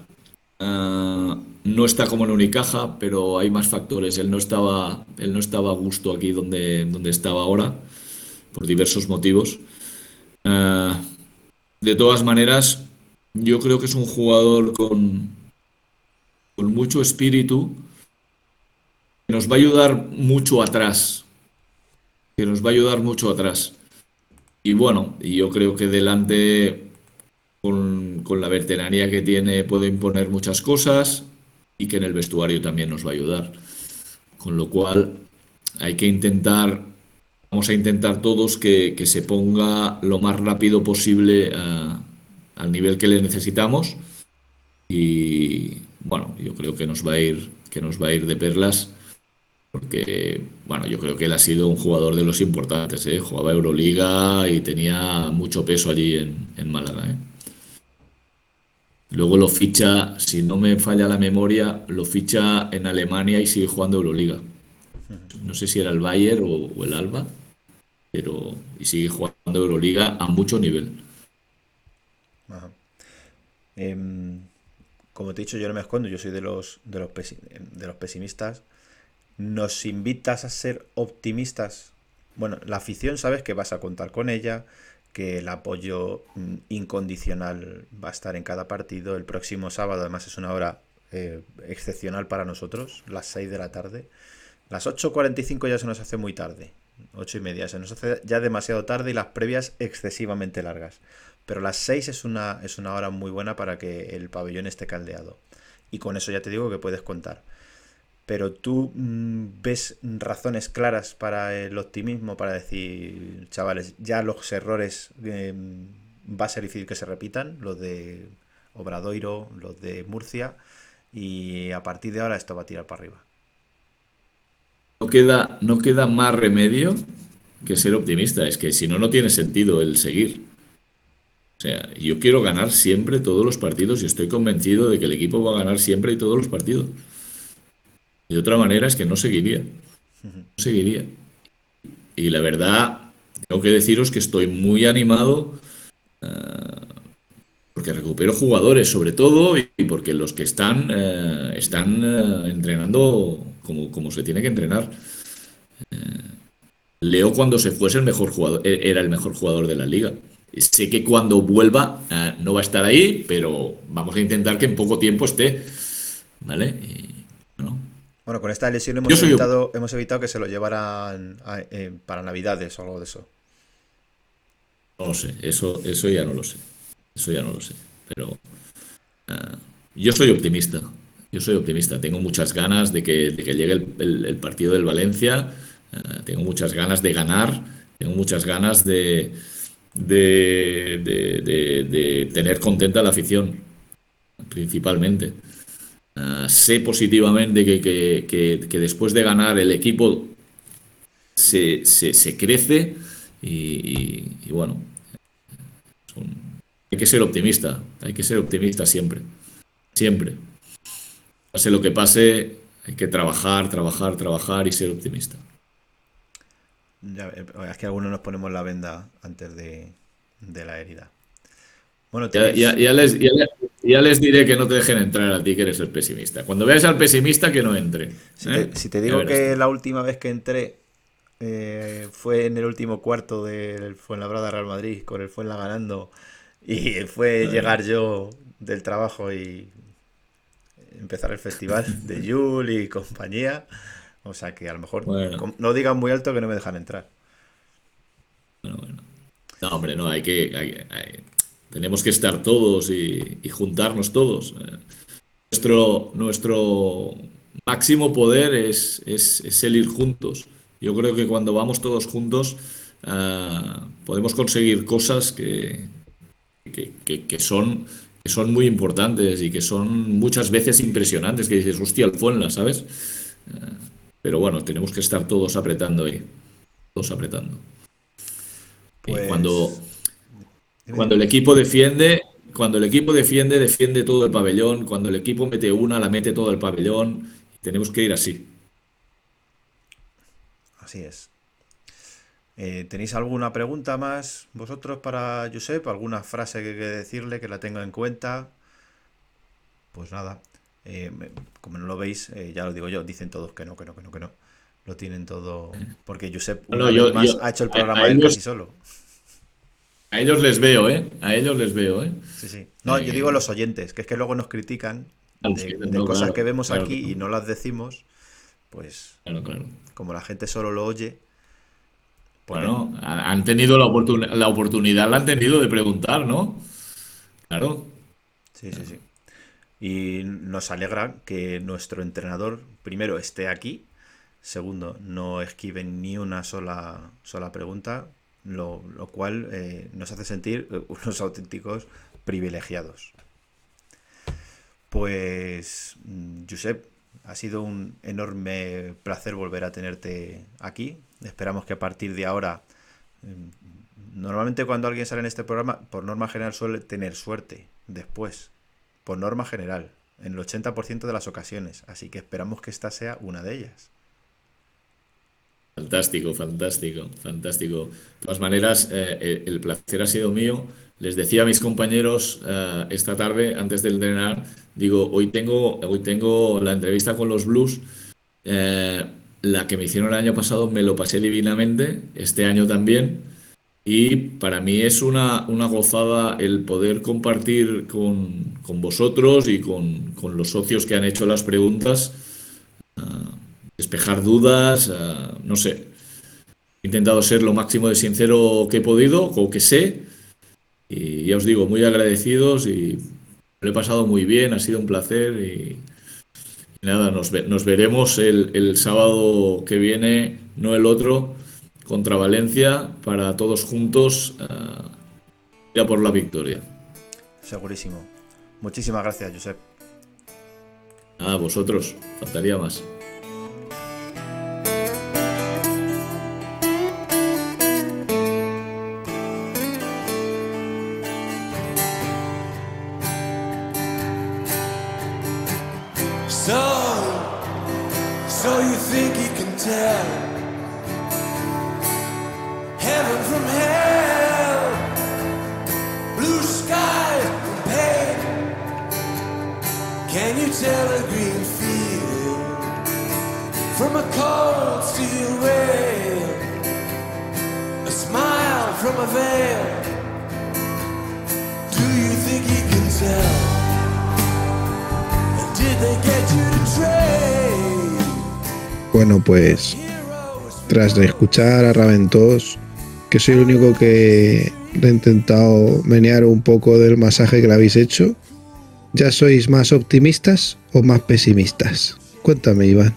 Eh, no está como en Unicaja, pero hay más factores. Él no estaba, él no estaba a gusto aquí donde, donde estaba ahora, por diversos motivos. de todas maneras, yo creo que es un jugador con, con mucho espíritu, que nos va a ayudar mucho atrás, que nos va a ayudar mucho atrás. Y bueno, yo creo que delante, con, con la veteranía que tiene, puede imponer muchas cosas y que en el vestuario también nos va a ayudar. Con lo cual, hay que intentar, vamos a intentar todos que, que se ponga lo más rápido posible a al nivel que le necesitamos y bueno, yo creo que nos va a ir que nos va a ir de perlas porque bueno, yo creo que él ha sido un jugador de los importantes, ¿eh? jugaba Euroliga y tenía mucho peso allí en, Málaga. ¿eh? Luego lo ficha, si no me falla la memoria, lo ficha en Alemania y sigue jugando Euroliga. No sé si era el Bayern o, el Alba, pero y sigue jugando Euroliga a mucho nivel. Em, como te he dicho, yo no me escondo, yo soy de los, de los, de los pesimistas. ¿Nos invitas a ser optimistas? Bueno, la afición sabes que vas a contar con ella, que el apoyo mm, incondicional va a estar en cada partido. El próximo sábado, además, es una hora eh, excepcional para nosotros, las 6 de la tarde. Las 8.45 ya se nos hace muy tarde, 8 y media, se nos hace ya demasiado tarde y las previas excesivamente largas. Pero las 6 es una, es una hora muy buena para que el pabellón esté caldeado. Y con eso ya te digo que puedes contar. Pero tú mm, ves razones claras para el optimismo, para decir, chavales, ya los errores em, va a ser difícil que se repitan, los de Obradoiro, los de Murcia, y a partir de ahora esto va a tirar para arriba. No queda, no queda más remedio que ser optimista, es que si no, no tiene sentido el seguir. O sea, yo quiero ganar siempre todos los partidos y estoy convencido de que el equipo va a ganar siempre y todos los partidos. De otra manera es que no seguiría. Seguiría. Y la verdad, tengo que deciros que estoy muy animado eh, porque recupero jugadores sobre todo y porque los que están eh, están eh, entrenando como, como, se tiene que entrenar. Leo cuando se fuese el mejor jugador, e-, era el mejor jugador de la liga. Sé que cuando vuelva eh, no va a estar ahí, pero vamos a intentar que en poco tiempo esté. ¿Vale? bueno. con esta lesión hemos evitado, hemos evitado que se lo llevaran eh, para Navidades o algo de eso. No lo sé, eso, eso ya no lo sé. Eso ya no lo sé. Pero eh, yo soy optimista. yo soy optimista. Tengo muchas ganas de que, llegue el, partido del Valencia. Tengo muchas ganas de ganar. Tengo muchas ganas de, de, tener contenta la afición, principalmente. Eh, sé positivamente que, después de ganar el equipo se, crece y, bueno, hay que ser optimista, hay que ser optimista siempre, siempre. Pase lo que pase, hay que trabajar, trabajar, trabajar y ser optimista. Eh, es que algunos nos ponemos la venda antes de, la herida. Bueno, ya, les, ya, les, diré que no te dejen entrar a ti, que eres el pesimista. Cuando veas al pesimista, que no entre. Si, te, ¿eh? digo que la última vez que entré eh, fue en el último cuarto del Fuenlabrada Real Madrid, con el Fuenla ganando, y fue llegar yo del trabajo y empezar el festival de Yul y compañía. O sea que a lo mejor no digan muy alto que no me dejan entrar. Bueno, bueno. No, hombre, no, hay que. tenemos que estar todos y, juntarnos todos. Nuestro, nuestro máximo poder es, es, el ir juntos. Yo creo que cuando vamos todos juntos ah, podemos conseguir cosas que, que, son, que son muy importantes y que son muchas veces impresionantes, que dices, hostia, el Fuenla, ¿sabes? Pero bueno, tenemos que estar todos apretando ahí. Todos apretando. Pues... cuando, cuando el equipo defiende, cuando el equipo defiende, defiende todo el pabellón. Cuando el equipo mete una, la mete todo el pabellón. Tenemos que ir así. Así es. Eh, ¿Tenéis alguna pregunta más vosotros para Josep? ¿Alguna frase que, que decirle que la tenga en cuenta? Pues nada. Eh, como no lo veis, eh, ya lo digo yo, dicen todos que no, que no, que no, que no. Lo tienen todo. Porque Josep ha hecho el programa a, él casi solo. A ellos les veo, ¿eh? A ellos les veo, ¿eh? Sí, sí. No, yo digo los oyentes, que es que luego nos critican de, cosas que vemos aquí y no las decimos. Pues, como la gente solo lo oye. Pues bueno, han tenido la, la oportunidad, la han tenido de preguntar, ¿no? Claro. Sí, sí, sí. Y nos alegra que nuestro entrenador, primero, esté aquí, segundo, no esquive ni una sola, sola pregunta, lo, cual eh, nos hace sentir unos auténticos privilegiados. Pues, mm, Josep, ha sido un enorme placer volver a tenerte aquí. Esperamos que a partir de ahora, mm, normalmente cuando alguien sale en este programa, por norma general suele tener suerte después por norma general, en el 80% de las ocasiones, así que esperamos que esta sea una de ellas. Fantástico, fantástico, fantástico. De todas maneras, eh, eh, el placer ha sido mío. Les decía a mis compañeros eh, esta tarde, antes de entrenar, digo, hoy tengo, hoy tengo la entrevista con los Blues. la que me hicieron el año pasado me lo pasé divinamente, este año también. Y para mí es una, una gozada el poder compartir con, con vosotros y con, con, los socios que han hecho las preguntas, ah, despejar dudas, ah, no sé. He intentado ser lo máximo de sincero que he podido o que sé. Y ya os digo, muy agradecidos y lo he pasado muy bien, ha sido un placer y, nada, nos, nos veremos el, el sábado que viene, no el otro contra Valencia para todos juntos uh, ya por la victoria. Segurísimo. Muchísimas gracias, Josep. A vosotros, faltaría más. De escuchar a Raventos que soy el único que le he intentado menear un poco del masaje que le habéis hecho. ¿Ya sois más optimistas o más pesimistas? Cuéntame, Iván.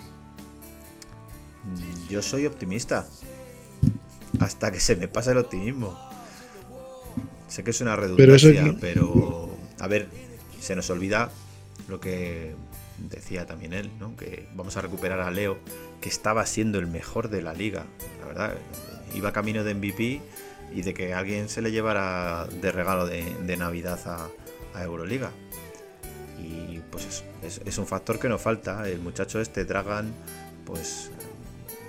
Mm, Yo soy optimista. Hasta que se me pasa el optimismo. Sé que es una Pero eso redundancia, es- pero a ver, se nos olvida lo que decía también él, ¿no? Que vamos a recuperar a Leo, que estaba siendo el mejor de la liga. La verdad, iba camino de MVP y de que alguien se le llevara de regalo de, de Navidad a, a Euroliga. Y pues es, un factor que nos falta. El muchacho este, Dragan, pues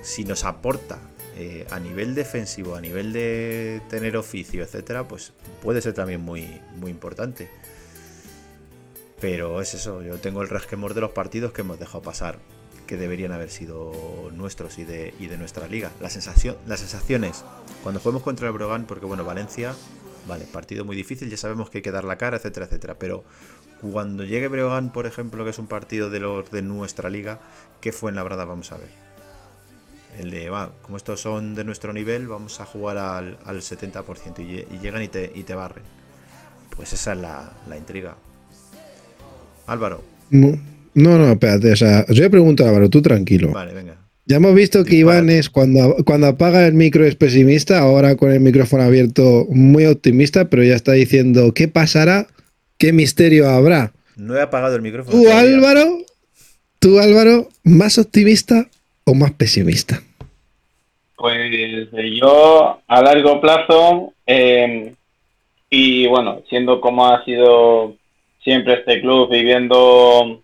si nos aporta eh, a nivel defensivo, a nivel de tener oficio, etcétera, pues puede ser también muy, muy importante. Pero es eso, yo tengo el resquemor de los partidos que hemos dejado pasar, que deberían haber sido nuestros y de, y de nuestra liga. Sensación, las sensaciones, cuando juguemos contra el Brogan, porque bueno, Valencia, vale, partido muy difícil, ya sabemos que hay que dar la cara, etcétera, etcétera. Pero cuando llegue Breogán, por ejemplo, que es un partido de los de nuestra liga, ¿qué fue en la brada? Vamos a ver. El de, va, como estos son de nuestro nivel, vamos a jugar al, al 70% y, y llegan y te, y te barren. Pues esa es la, la intriga. Álvaro, No, no, espérate. O sea, os voy a preguntar, Álvaro, tú tranquilo. vale, venga. Ya hemos visto que. Iván es cuando, cuando apaga el micro es pesimista, ahora con el micrófono abierto muy optimista, pero ya está diciendo qué pasará, qué misterio habrá. No he apagado el micrófono. ¿Tú, todavía. Álvaro? ¿Tú, Álvaro, más optimista o más pesimista? Pues eh, yo a largo plazo eh, y bueno, siendo como ha sido siempre este club viviendo,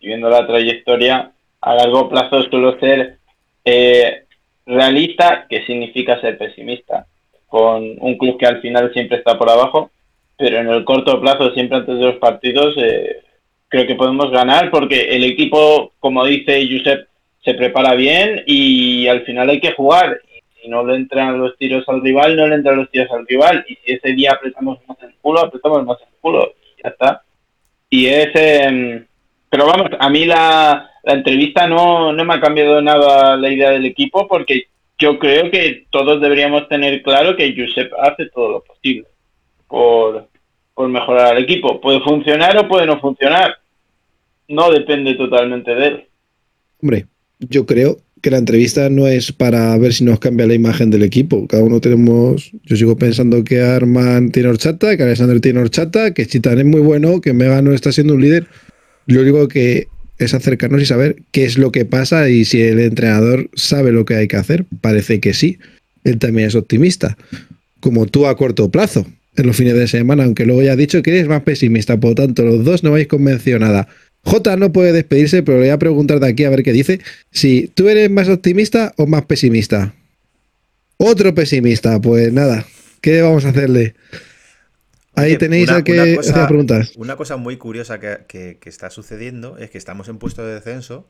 viviendo la trayectoria, a largo plazo suelo ser eh, realista, que significa ser pesimista, con un club que al final siempre está por abajo, pero en el corto plazo, siempre antes de los partidos, eh, creo que podemos ganar porque el equipo, como dice Josep, se prepara bien y al final hay que jugar. Y si no le entran los tiros al rival, no le entran los tiros al rival. Y si ese día apretamos más el culo, apretamos más el culo. Ya está. Y es... em, pero vamos, a mí la, la entrevista no, no me ha cambiado nada la idea del equipo porque yo creo que todos deberíamos tener claro que Josep hace todo lo posible por, por mejorar al equipo. Puede funcionar o puede no funcionar. No depende totalmente de él. Hombre, yo creo que la entrevista no es para ver si nos cambia la imagen del equipo. Cada uno tenemos. Yo sigo pensando que Arman tiene horchata, que Alexander tiene horchata, que Chitán es muy bueno, que Mega no está siendo un líder. Lo único que es acercarnos y saber qué es lo que pasa y si el entrenador sabe lo que hay que hacer. Parece que sí. Él también es optimista. Como tú a corto plazo, en los fines de semana, aunque luego ya ha dicho que eres más pesimista. Por lo tanto, los dos no habéis convencido nada. J no puede despedirse, pero le voy a preguntar de aquí a ver qué dice. Si tú eres más optimista o más pesimista. Otro pesimista, pues nada. ¿Qué vamos a hacerle? Ahí Oye, tenéis una- al que una cosa- hacía preguntas. Una cosa muy curiosa que, que- que está sucediendo es que estamos en puesto de descenso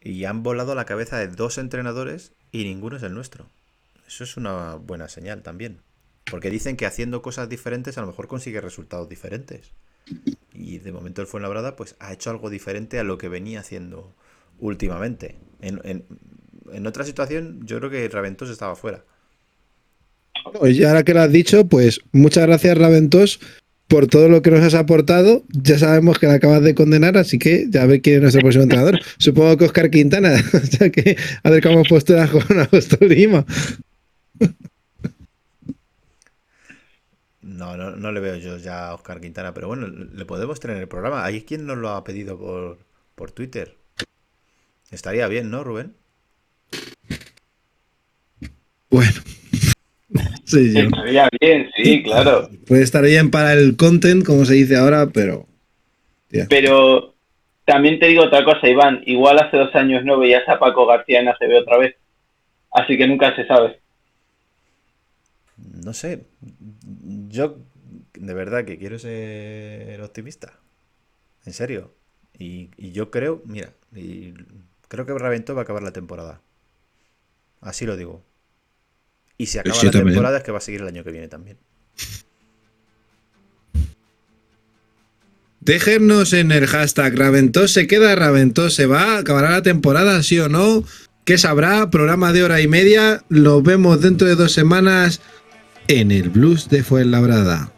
y han volado la cabeza de dos entrenadores y ninguno es el nuestro. Eso es una buena señal también. Porque dicen que haciendo cosas diferentes a lo mejor consigue resultados diferentes. Y de momento el Fuenlabrada pues ha hecho algo diferente a lo que venía haciendo últimamente. En, en- en otra situación yo creo que Raventos estaba fuera. No, y ahora que lo has dicho, pues muchas gracias, Raventos, por todo lo que nos has aportado. Ya sabemos que la acabas de condenar, así que ya a ver quién es nuestro próximo entrenador. Supongo que Oscar Quintana, o sea que acercamos posturas con Augusto Lima. No, no, no le veo yo ya a Oscar Quintana, pero bueno, le podemos tener en el programa. Hay quien nos lo ha pedido por, por Twitter. Estaría bien, ¿no, Rubén? Bueno, sí, yo. Estaría bien, sí, claro. Puede estar bien para el content, como se dice ahora, pero. tía. Pero también te digo otra cosa, Iván. Igual hace dos años no veías a Paco García en ACB otra vez. Así que nunca se sabe. No sé. Yo, de verdad, que quiero ser optimista. En serio. Y, y yo creo, mira, y creo que Ravento va a acabar la temporada. Así lo digo. Y si acaba Sí, la también. temporada es que va a seguir el año que viene también. Déjennos en el hashtag Raventos se queda, Raventos se va, acabará la temporada, sí o no. ¿Qué sabrá? Programa de hora y media. Nos vemos dentro de dos semanas en el Blues de Fuenlabrada.